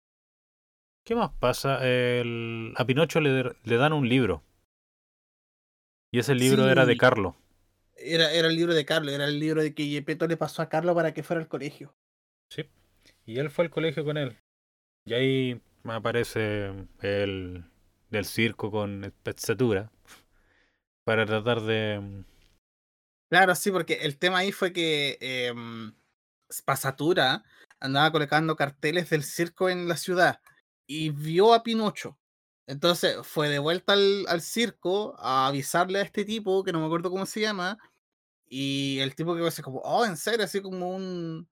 ¿qué más pasa? El- a Pinocho le, le dan un libro. Y ese libro era de Sí. Carlo. Era, era el libro de Carlos, era el libro de que Yepeto le pasó a Carlos para que fuera al colegio. Sí. Y él fue al colegio con él. Y ahí aparece el del circo con espectatura. Para tratar de. Claro, sí, porque el tema ahí fue que Spasatura andaba colocando carteles del circo en la ciudad y vio a Pinocho. Entonces fue de vuelta al, circo a avisarle a este tipo, que no me acuerdo cómo se llama, y el tipo que así como, oh, en serio, así como un,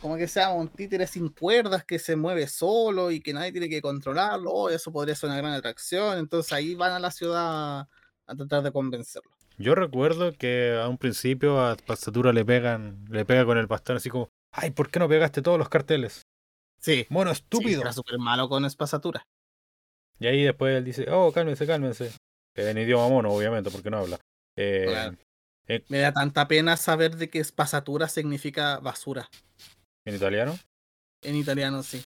como que se llama, un títere sin cuerdas que se mueve solo y que nadie tiene que controlarlo, oh, eso podría ser una gran atracción. Entonces ahí van a la ciudad a tratar de convencerlo. Yo recuerdo que a un principio a Pastatura le pegan, le pega con el bastón así como, ay, ¿por qué no pegaste todos los carteles? Sí, Mono sí, estúpido. era súper malo con Espasatura. y ahí después él dice, oh, cálmense, cálmense. En idioma mono, obviamente, porque no habla. Eh, Claro. eh, Me da tanta pena saber de que espasatura significa basura. en italiano. En italiano, sí.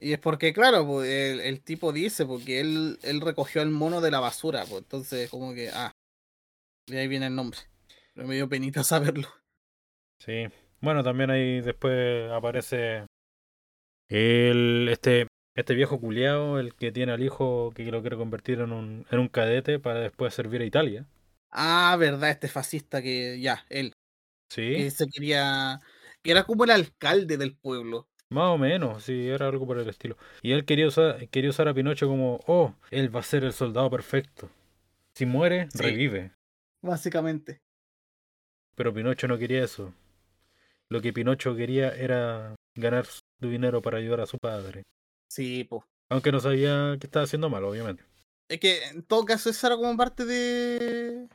Y es porque, claro, el, el tipo dice, porque él, él recogió el mono de la basura, pues entonces como que, ah, de ahí viene el nombre. Pero me dio penita saberlo. Sí. Bueno, también ahí después aparece el este este viejo culiao, el que tiene al hijo que lo quiere convertir en un, en un cadete para después servir a Italia. Ah, verdad, este fascista que, ya, él, Sí, que se quería, que era como el alcalde del pueblo. más o menos, sí, era algo por el estilo. Y él quería usar, quería usar a Pinocho como, oh, él va a ser el soldado perfecto. Si muere, Sí. revive. Básicamente. Pero Pinocho no quería eso. Lo que Pinocho quería era ganar su dinero para ayudar a su padre. Sí, pues. Aunque no sabía que estaba haciendo mal, obviamente. Es que en todo caso, esa era como parte de.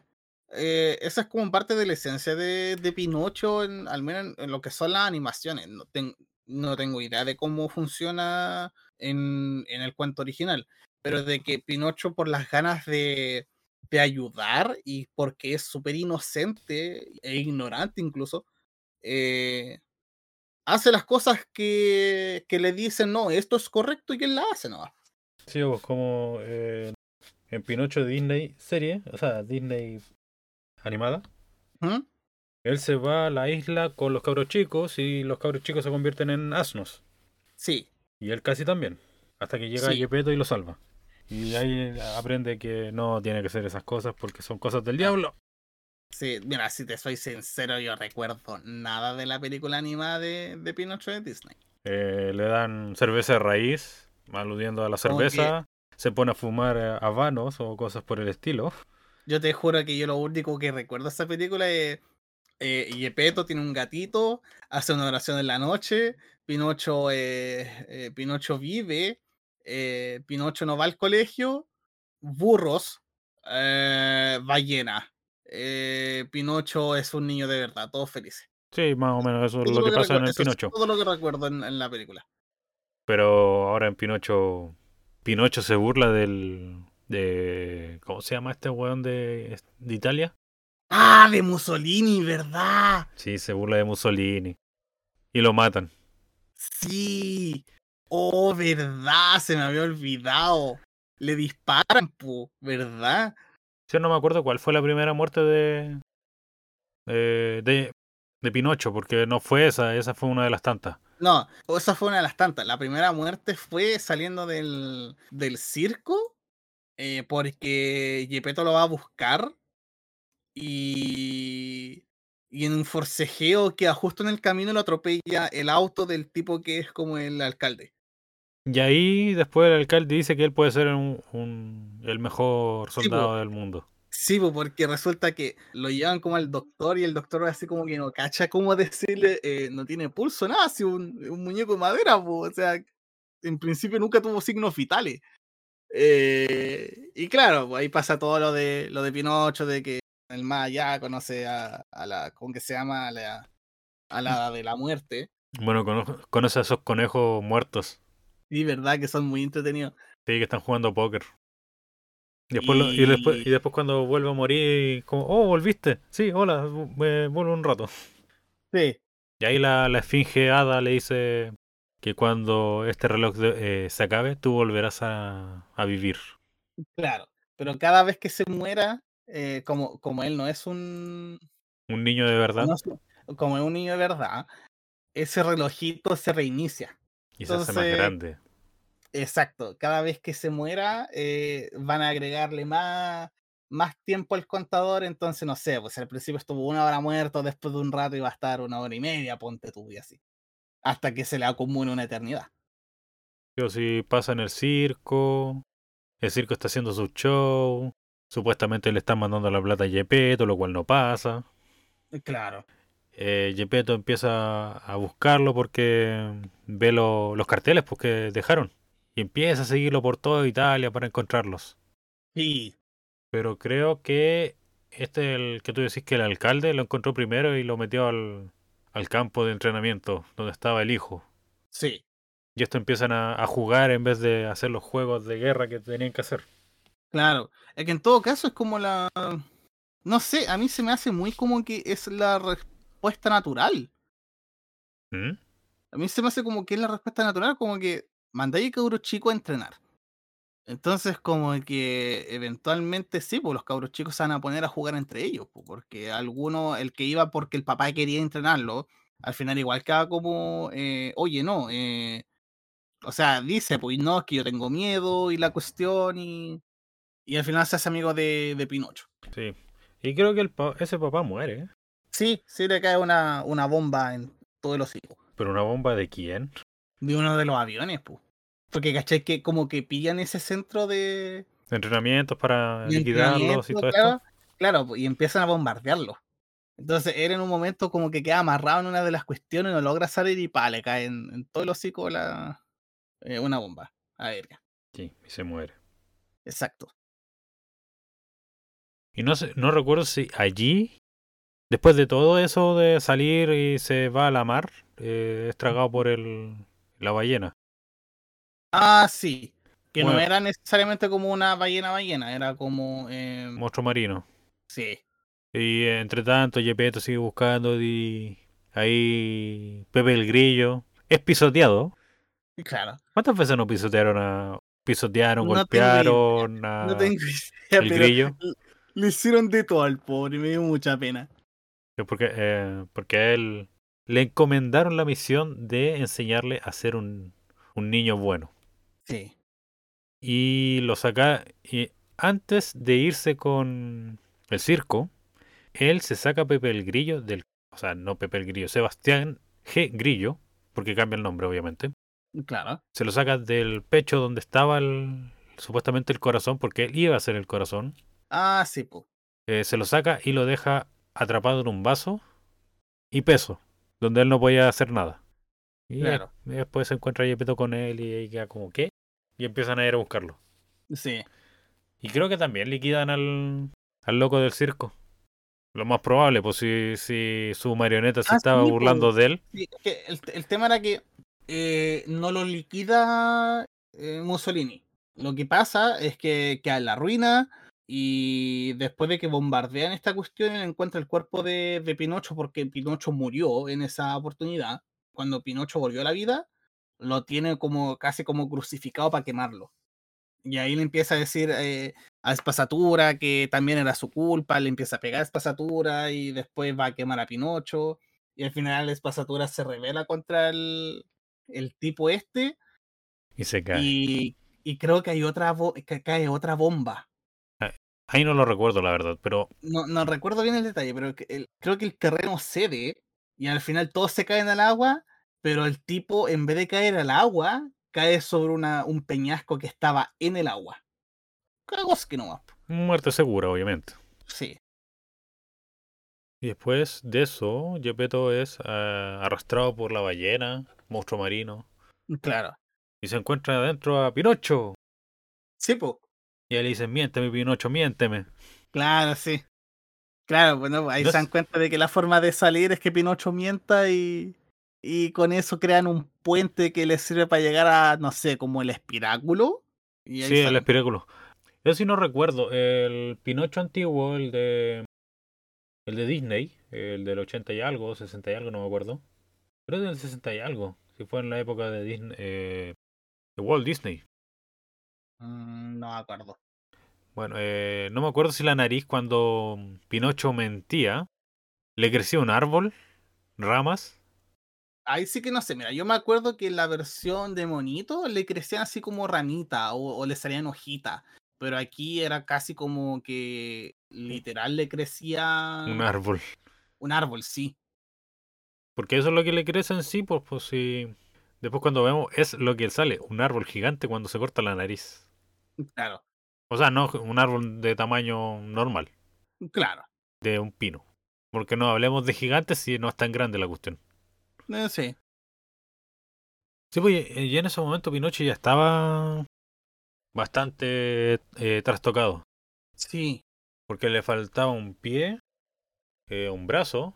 eh, esa es como parte de la esencia de, de Pinocho, en, al menos en, en lo que son las animaciones. No, ten- no tengo idea de cómo funciona en, en el cuento original, pero de que Pinocho, por las ganas de, de ayudar y porque es súper inocente e ignorante incluso, eh, hace las cosas que, que le dicen, no, esto es correcto y él la hace, ¿no? Sí, pues como eh, en Pinocho Disney serie, o sea, Disney animada, ¿Mm? él se va a la isla con los cabros chicos y los cabros chicos se convierten en asnos. Sí, Y él casi también, hasta que llega Sí. Gepetto y lo salva. Y ahí aprende que no tiene que hacer esas cosas porque son cosas del diablo. Sí, mira, si te soy sincero, yo recuerdo nada de la película animada de, de Pinocho de Disney. Eh, le dan cerveza de raíz, aludiendo a la cerveza. Se pone a fumar eh, habanos o cosas por el estilo. Yo te juro que yo lo único que recuerdo de esa película es eh, Yepeto tiene un gatito, hace una oración en la noche, Pinocho, eh, eh, Pinocho vive, eh, Pinocho no va al colegio, burros, eh, ballena, eh, Pinocho es un niño de verdad, todos felices. Sí, más o menos eso es Todo lo que que pasa en el Pinocho. todo lo que recuerdo en, en la película. Pero ahora en Pinocho. Pinocho se burla del. de. ¿Cómo se llama este weón de, de Italia? Ah, de Mussolini, ¿verdad? Sí, se burla de Mussolini. Y lo matan. Sí. Oh, verdad, se me había olvidado. Le disparan, po, ¿verdad? Yo no me acuerdo cuál fue la primera muerte de. eh, de, de Pinocho, porque no fue esa, esa fue una de las tantas. No, esa fue una de las tantas. La primera muerte fue saliendo del, del circo, eh, porque Gepetto lo va a buscar y, y en un forcejeo que justo en el camino lo atropella el auto del tipo que es como el alcalde. Y ahí después el alcalde dice que él puede ser un, un- el mejor soldado del mundo. Sí, po, porque resulta que lo llevan como al doctor y el doctor así como que no cacha cómo decirle, eh, no tiene pulso, nada, así un, un muñeco de madera, po, o sea, en principio nunca tuvo signos vitales. Eh, y claro, pues ahí pasa todo lo de lo de Pinocho, de que el más allá conoce a, a la, ¿cómo que se llama? A la, a la de la muerte. Bueno, cono- conoce a esos conejos muertos. Y verdad que son muy entretenidos. Sí, que están jugando póker. Y después, lo- y... después, y Y- después cuando vuelve a morir, como, oh, volviste. Sí, hola, me vuelvo un rato. Sí, Y ahí la, la esfinge hada le dice que cuando este reloj de- eh, se acabe, tú volverás a, a vivir. claro. Pero cada vez que se muera, eh, como, como él no es un, Un niño de verdad. no es- como es un niño de verdad, ese relojito se reinicia. Y se hace más grande. Exacto, cada vez que se muera eh, van a agregarle más, más tiempo al contador, entonces no sé, pues al principio estuvo una hora muerto, después de un rato iba a estar una hora y media, ponte tú y así, hasta que se le acumule una eternidad. Pero si pasa en el circo, el circo está haciendo su show, supuestamente le están mandando la plata a Gepetto, lo cual no pasa. Claro. Eh, Gepetto empieza a buscarlo porque ve lo- los carteles pues, que dejaron y empieza a seguirlo por toda Italia para encontrarlos. Sí, Pero creo que este es el que tú decís que el alcalde lo encontró primero y lo metió al, al campo de entrenamiento donde estaba el hijo. sí, Y esto empiezan a, a jugar en vez de hacer los juegos de guerra que tenían que hacer. claro. Es que en todo caso es como la... No sé, a mí se me hace muy como que es la respuesta natural. ¿Mm? A mí se me hace como que es la respuesta natural, como que mandáis a cabros chicos a entrenar. Entonces, como que eventualmente sí, pues los cabros chicos se van a poner a jugar entre ellos, pues, porque alguno, el que iba porque el papá quería entrenarlo, al final igual queda como, eh, oye, no, eh, o sea, dice, pues no, es que yo tengo miedo y la cuestión, y, y al final se hace amigo de, de Pinocho. Sí. Y creo que el ese papá muere. ¿eh? Sí, sí le cae una, una bomba en todo el hocico. ¿Pero una bomba de quién? de uno de los aviones, pues. Porque caché que como que pillan ese centro de, De entrenamientos para de liquidarlos y todo claro, esto. claro, y empiezan a bombardearlo. Entonces él en un momento como que queda amarrado en una de las cuestiones, no logra salir y pa, le cae en, en todo el hocico la, eh, una bomba aérea. Sí, y se muere. Exacto. Y no sé, no recuerdo si allí, después de todo eso de salir y se va a la mar, eh, es tragado por el, la ballena. Ah, sí. Que no era necesariamente como una ballena ballena, era como... eh, Monstruo marino. sí, Y entre tanto, Gepetto sigue buscando y ahí Pepe el Grillo es pisoteado. claro. ¿Cuántas veces no pisotearon a... pisotearon, No tengo idea, golpearon a No tengo idea, el pero grillo? le hicieron de todo al pobre, me dio mucha pena. Porque, eh, porque a él le encomendaron la misión de enseñarle a ser un, un niño bueno. Sí. Y lo saca. Y antes de irse con el circo, él se saca a Pepe el Grillo del. O sea, no Pepe el Grillo, Sebastián G. Grillo, porque cambia el nombre, obviamente. Claro. Se lo saca del pecho donde estaba el, supuestamente el corazón, porque él iba a ser el corazón. Ah, sí, pues. Eh, se lo saca y lo deja atrapado en un vaso y peso, donde él no podía hacer nada. Y Claro. después se encuentra Yepeto con él y queda como, ¿qué? Y empiezan a ir a buscarlo. Sí. Y creo que también liquidan al, al loco del circo. Lo más probable, pues si, si su marioneta se Ah, estaba sí, burlando pues. de él. Sí, que el, el tema era que eh, no lo liquida eh, Mussolini. Lo que pasa es que queda en la ruina y después de que bombardean esta cuestión, encuentra el cuerpo de, de Pinocho porque Pinocho murió en esa oportunidad. Cuando Pinocho volvió a la vida, lo tiene como casi como crucificado para quemarlo. Y ahí le empieza a decir eh, a Espasatura que también era su culpa, le empieza a pegar a Espasatura y después va a quemar a Pinocho. Y al final Espasatura se revela contra el, el tipo este Y se cae. y, y creo que hay otra bo- que cae otra bomba. Ahí no lo recuerdo, la verdad, pero No, no recuerdo bien el detalle, pero el- creo que el terreno cede y al final todos se caen al agua, pero el tipo en vez de caer al agua, cae sobre una, un peñasco que estaba en el agua. Cagos que no muerte segura, obviamente. Sí. Y después de eso, Gepetto es ah, arrastrado por la ballena, monstruo marino, Claro. y se encuentra adentro a Pinocho. Sí, pues. Y ahí le dicen, miénteme, Pinocho, miénteme. Claro, sí. Claro, bueno, ahí No se dan cuenta de que la forma de salir es que Pinocho mienta y, y con eso crean un puente que les sirve para llegar a, no sé, como el espiráculo. Y ahí Sí, el espiráculo. Yo sí no recuerdo. El Pinocho antiguo, el de. El de Disney, el del 80 y algo, 60 y algo, no me acuerdo. Pero es del 60 y algo. Si fue en la época de Disney. eh, de Walt Disney. Mm, no me acuerdo. Bueno, eh, no me acuerdo si la nariz cuando Pinocho mentía. Le crecía un árbol, ramas. Ahí sí que no sé, mira, yo me acuerdo que en la versión de Monito le crecían así como ramita o, o le salían hojitas, pero aquí era casi como que literal le crecía Un árbol. un árbol, sí. Porque eso es lo que le crece en sí, pues, pues si. Después cuando vemos, es lo que sale, un árbol gigante cuando se corta la nariz. Claro, O sea, no un árbol de tamaño normal, claro. de un pino. Porque no hablemos de gigantes si no es tan grande la cuestión. Eh, sí. Sí, pues y en ese momento Pinocho ya estaba bastante eh, trastocado. Sí. Porque le faltaba un pie, eh, un brazo,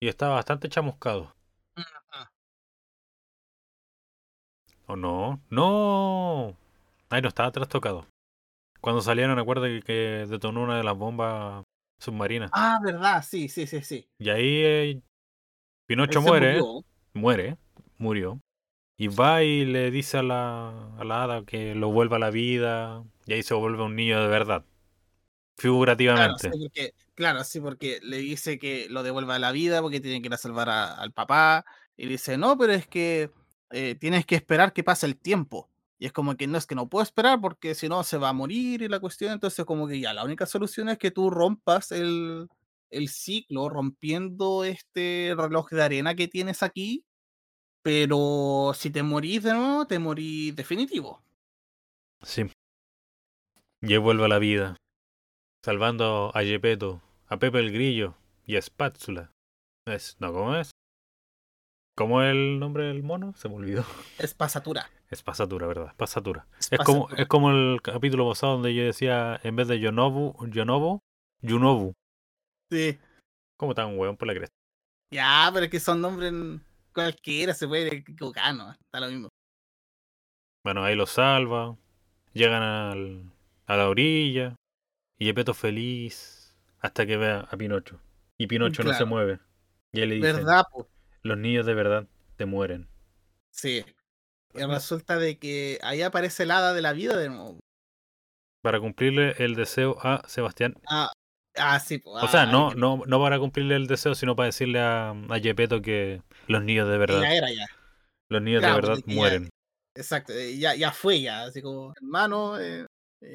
y estaba bastante chamuscado. ¿O no? ¡No! Ahí no estaba trastocado. Cuando salieron, acuerdo que, detonó una de las bombas submarinas. Ah, verdad, sí, sí, sí, sí. Y ahí eh, Pinocho muere, murió. muere, murió. Y va y le dice a la, a la hada que lo vuelva a la vida. Y ahí se vuelve un niño de verdad. Claro, Figurativamente. sí, porque, claro, sí, porque le dice que lo devuelva a la vida porque tiene que ir a salvar a- al papá. Y dice, no, pero es que eh, tienes que esperar que pase el tiempo. Y es como que no es que no puedo esperar porque si no se va a morir y la cuestión. Entonces, como que ya, la única solución es que tú rompas el, el ciclo rompiendo este reloj de arena que tienes aquí. Pero si te morís de nuevo, te morís definitivo. Sí. Y él vuelve a la vida. Salvando a Gepetto, a Pepe el Grillo y a Spátula. Es, no, ¿cómo es? ¿Cómo es el nombre del mono? Se me olvidó. Es pasatura. Es Pasatura, ¿verdad? Pasatura. Es Es como, es como el capítulo pasado donde yo decía, en vez de Yonobu, Yonobu, Yunobu. Sí. ¿Cómo está un hueón por la cresta? Ya, pero es que son nombres cualquiera, se puede equivocar, ¿no? Está lo mismo. Bueno, ahí lo salva. Llegan al, a la orilla. Y Gepetto feliz. Hasta que ve a Pinocho. Y Pinocho no se mueve. Y él le dice, ¿Verdad? po? Los niños de verdad te mueren. Sí. Y resulta de que ahí aparece el hada de la vida de nuevo. Para cumplirle el deseo a Sebastián. Ah, ah sí. po, O sea, ah, no, no, no para cumplirle el deseo, sino para decirle a, a Gepetto que los niños de verdad, Ya era ya. los niños Claro, de verdad ya- mueren. Exacto. eh, Ya, ya fue ya. Así como, hermano, eh,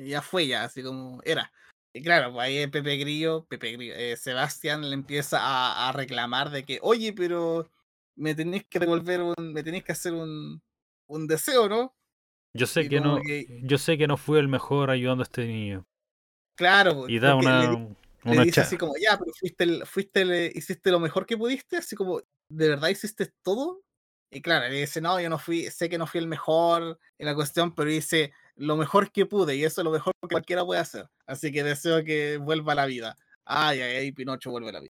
ya fue ya. Así como era. Y claro, pues ahí Pepe Grillo, Pepe Grillo, eh, Sebastián le empieza a, a reclamar de que, oye, pero me tenéis que devolver un, me tenéis que hacer un, un deseo, ¿no? Yo sé y que no, que- yo sé que no fui el mejor ayudando a este niño. Claro, Y da le una, le dice así como, ya, pero fuiste, el- fuiste el- hiciste lo mejor que pudiste, así como, ¿de verdad hiciste todo? Y claro, le dice, no, yo no fui, sé que no fui el mejor en la cuestión, pero hice lo mejor que pude, y eso es lo mejor que cualquiera puede hacer. Así que deseo que vuelva a la vida. Ay, ay, ay, Pinocho vuelve a la vida.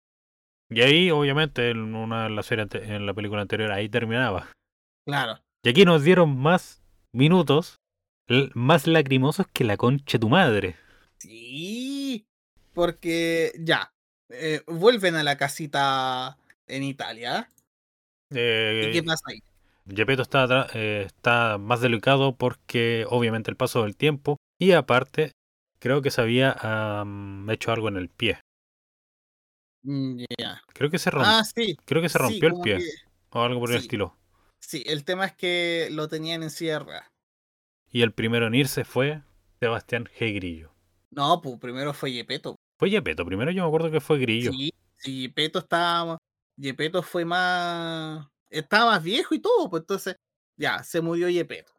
Y ahí, obviamente, en una la serie en la película anterior, ahí terminaba. Claro. Y aquí nos dieron más minutos, más lacrimosos que la concha de tu madre. Sí, porque ya, eh, vuelven a la casita en Italia. ¿Y qué Eh, pasa ahí? Gepetto está, eh, está más delicado porque obviamente el paso del tiempo y aparte creo que se había am, hecho algo en el pie. Mm, Ya. Creo que se rompió, Ah, sí. creo que se sí, rompió el pie que- o algo por el estilo. sí, el tema es que lo tenían en sierra. Y el primero en irse fue Sebastián G. Grillo. No, pues primero fue Yepeto. Fue Gepetto, primero yo me acuerdo que fue Grillo. Sí, sí, Yepeto estaba. Yepeto fue más. Estaba más viejo y todo, pues entonces, ya, se murió Yepeto.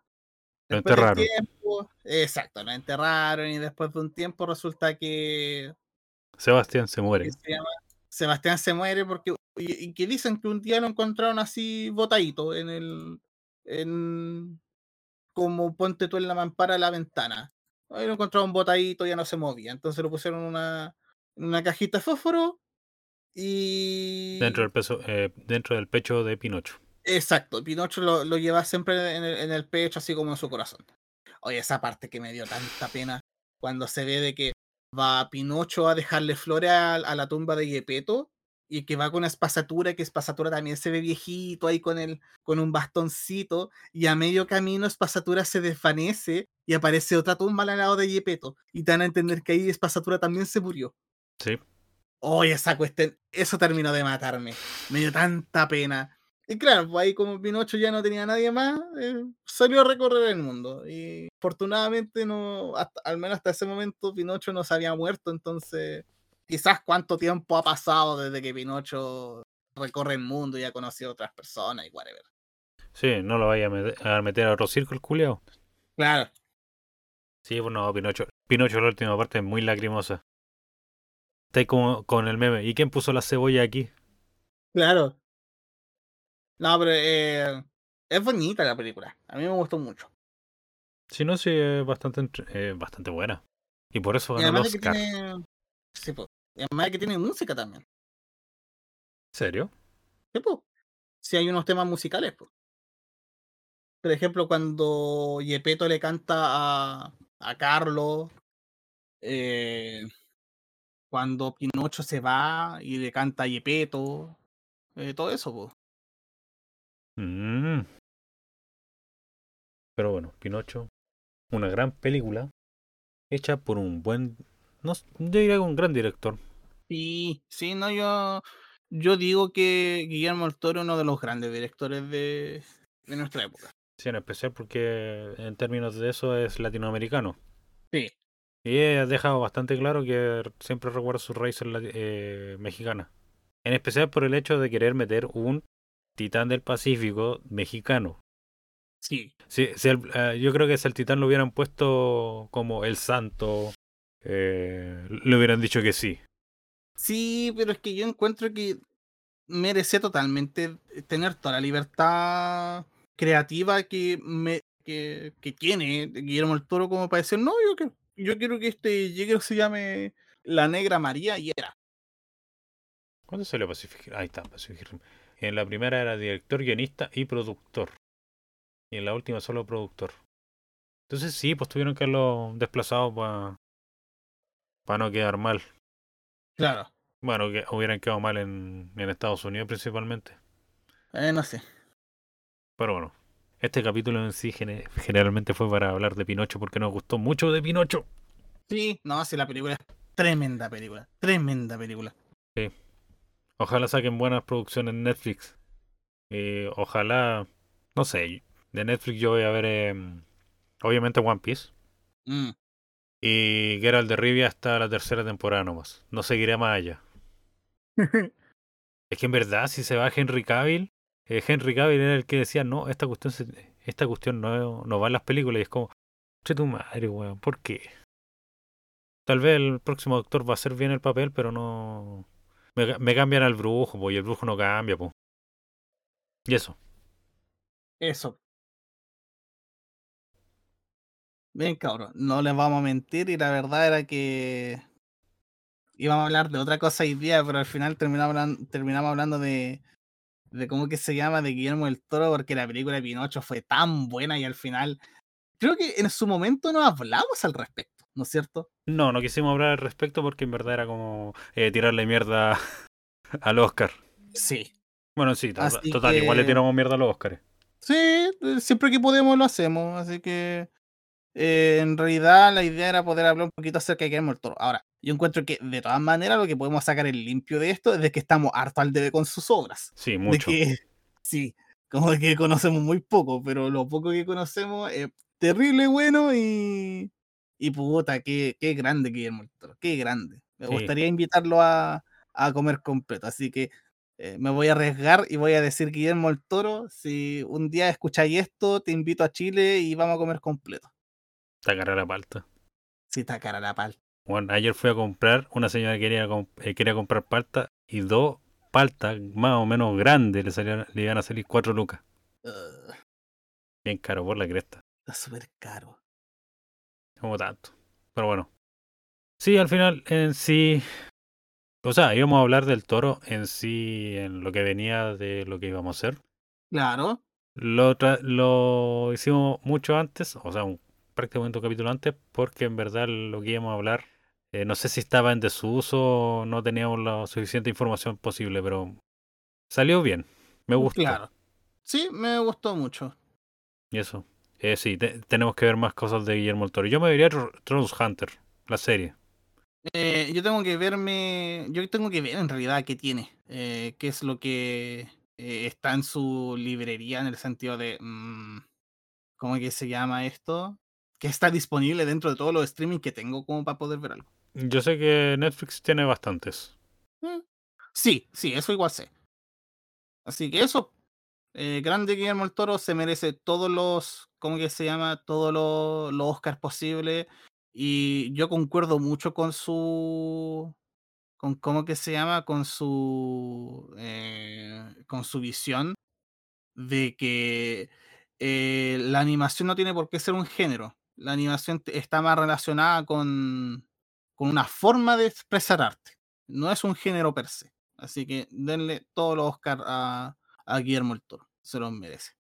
Lo enterraron. tiempo, exacto, lo enterraron y después de un tiempo resulta que Sebastián se muere. se llama Sebastián se muere porque y, y que dicen que un día lo encontraron así botadito en el en como ponte tú en la mampara de la ventana. Ahí lo encontraron botadito, ya no se movía. Entonces lo pusieron en una, una cajita de fósforo y Dentro del, peso, eh, dentro del pecho de Pinocho. exacto, Pinocho lo, lo lleva siempre en el, en el pecho, así como en su corazón. Oye, esa parte que me dio tanta pena cuando se ve de que va Pinocho a dejarle flores a, a la tumba de Yepeto y que va con Espasatura, que Espasatura también se ve viejito ahí con, el, con un bastoncito y a medio camino Espasatura se desvanece y aparece otra tumba al lado de Yepeto y te dan a entender que ahí Espasatura también se murió. Sí. Oye, esa cuestión, eso terminó de matarme. Me dio tanta pena. Y claro, pues ahí como Pinocho ya no tenía a nadie más, eh, salió a recorrer el mundo. Y afortunadamente no, hasta- al menos hasta ese momento Pinocho no se había muerto, entonces quizás cuánto tiempo ha pasado desde que Pinocho recorre el mundo y ha conocido a otras personas y whatever. Sí, no lo vaya a meter a, meter a otro circo el culiao. Claro, Sí, pues no, Pinocho. Pinocho la última parte es muy lacrimosa. Está ahí como con el meme. ¿Y quién puso la cebolla aquí? claro. No, pero eh, es bonita la película. A mí me gustó mucho. Si no, sí, es bastante, eh, bastante buena. Y por eso ganó el de que Oscar. tiene. Sí, po. Y además de que tiene música también. ¿En serio? Sí, po. Sí hay unos temas musicales, po. Por ejemplo, cuando Yepeto le canta a, a Carlos, eh, cuando Pinocho se va y le canta a Yepeto, eh, todo eso, po. Mm. Pero bueno, Pinocho. Una gran película. Hecha por un buen. No, yo diría que un gran director. Sí, sí, no, yo, yo digo que Guillermo del Toro es uno de los grandes directores de, de nuestra época. Sí, en especial porque en términos de eso es latinoamericano. Sí, Y ha dejado bastante claro que siempre recuerda sus raíces eh, mexicanas. En especial por el hecho de querer meter un titán del Pacífico mexicano. sí, Si, si el- eh, yo creo que si el titán lo hubieran puesto como el santo, eh, le hubieran dicho que sí. Sí, pero es que yo encuentro que merece totalmente tener toda la libertad creativa que, me, que, que tiene Guillermo el Toro como para decir, no, yo, que- yo quiero que este Jäger se llame La Negra María y era. ¿Cuándo salió Pacific Rim? Ahí está, Pacific Rim. En la primera era director, guionista y productor. Y en la última solo productor. Entonces sí, pues tuvieron que haberlo desplazado para no quedar mal. Claro, Bueno, que hubieran quedado mal en, en Estados Unidos principalmente. eh, no sé. Pero bueno, este capítulo en sí gene- generalmente fue para hablar de Pinocho porque nos gustó mucho de Pinocho. Sí, no, sí, la película es tremenda película, tremenda película. Ojalá saquen buenas producciones en Netflix. Y ojalá, no sé, de Netflix yo voy a ver em, obviamente One Piece. Mm. Y Geralt de Rivia hasta la tercera temporada nomás. No seguiré más allá. Es que en verdad, si se va Henry Cavill, eh, Henry Cavill era el que decía, no, esta cuestión, se- esta cuestión no, no va en las películas. Y es como, che tu madre, weón, ¿por qué? Tal vez el próximo doctor va a hacer bien el papel, pero no... Me, ca- me cambian al brujo, y el brujo no cambia. Y eso. Eso. Bien, cabrón, no les vamos a mentir y la verdad era que íbamos a hablar de otra cosa hoy día, pero al final terminamos terminamos hablando de, de cómo que se llama de Guillermo del Toro, porque la película de Pinocho fue tan buena y al final, creo que en su momento no hablamos al respecto, ¿no es cierto? No, no quisimos hablar al respecto porque en verdad era como eh, tirarle mierda al Oscar. Sí. Bueno, sí, to- Así total, igual le tiramos mierda a los Oscars. Sí, eh, siempre que podemos lo hacemos, así que eh, en realidad la idea era poder hablar un poquito acerca de Guillermo del Toro. Ahora, yo encuentro que de todas maneras lo que podemos sacar en limpio de esto es de que estamos harto al debe con sus obras. Sí, De mucho. que, sí, como de que conocemos muy poco, pero lo poco que conocemos es terrible bueno y, y puta, qué, qué grande Guillermo del Toro, qué grande. Me Sí. gustaría invitarlo a, a comer completo, así que eh, me voy a arriesgar y voy a decir Guillermo el Toro, si un día escucháis esto, te invito a Chile y vamos a comer completo. Está cara la palta. Si está cara la pal. Bueno, ayer fui a comprar, una señora quería, eh, quería comprar palta y dos paltas más o menos grandes le, salían, le iban a salir cuatro lucas. Bien caro por la cresta. está súper caro. Como tanto. Pero bueno. Sí, al final en sí. O sea, íbamos a hablar del toro en sí, en lo que venía de lo que íbamos a hacer. Claro. Lo, tra- lo hicimos mucho antes, o sea, un, prácticamente un capítulo antes, porque en verdad lo que íbamos a hablar, eh, no sé si estaba en desuso o no teníamos la suficiente información posible, pero salió bien. Me gustó. Claro. Sí, me gustó mucho. Y eso. Eh, sí, te- tenemos que ver más cosas de Guillermo del Toro. Yo me vería Tro- Trolls Hunter, la serie. Eh, yo tengo que verme, yo tengo que ver en realidad qué tiene, eh, qué es lo que eh, está en su librería en el sentido de, mm, ¿cómo que se llama esto? Que está disponible dentro de todos los streaming que tengo como para poder ver algo. Yo sé que Netflix tiene bastantes. Mm, Sí, sí, eso igual sé. Así que eso, eh, grande Guillermo el Toro se merece todos los, ¿cómo que se llama? Todos los, los Oscars posibles. Y yo concuerdo mucho con su, con cómo que se llama, con su, eh, con su visión de que eh, la animación no tiene por qué ser un género. La animación está más relacionada con, con una forma de expresar arte. No es un género per se. Así que denle todos los Oscar a, a Guillermo el Toro. Se los merece.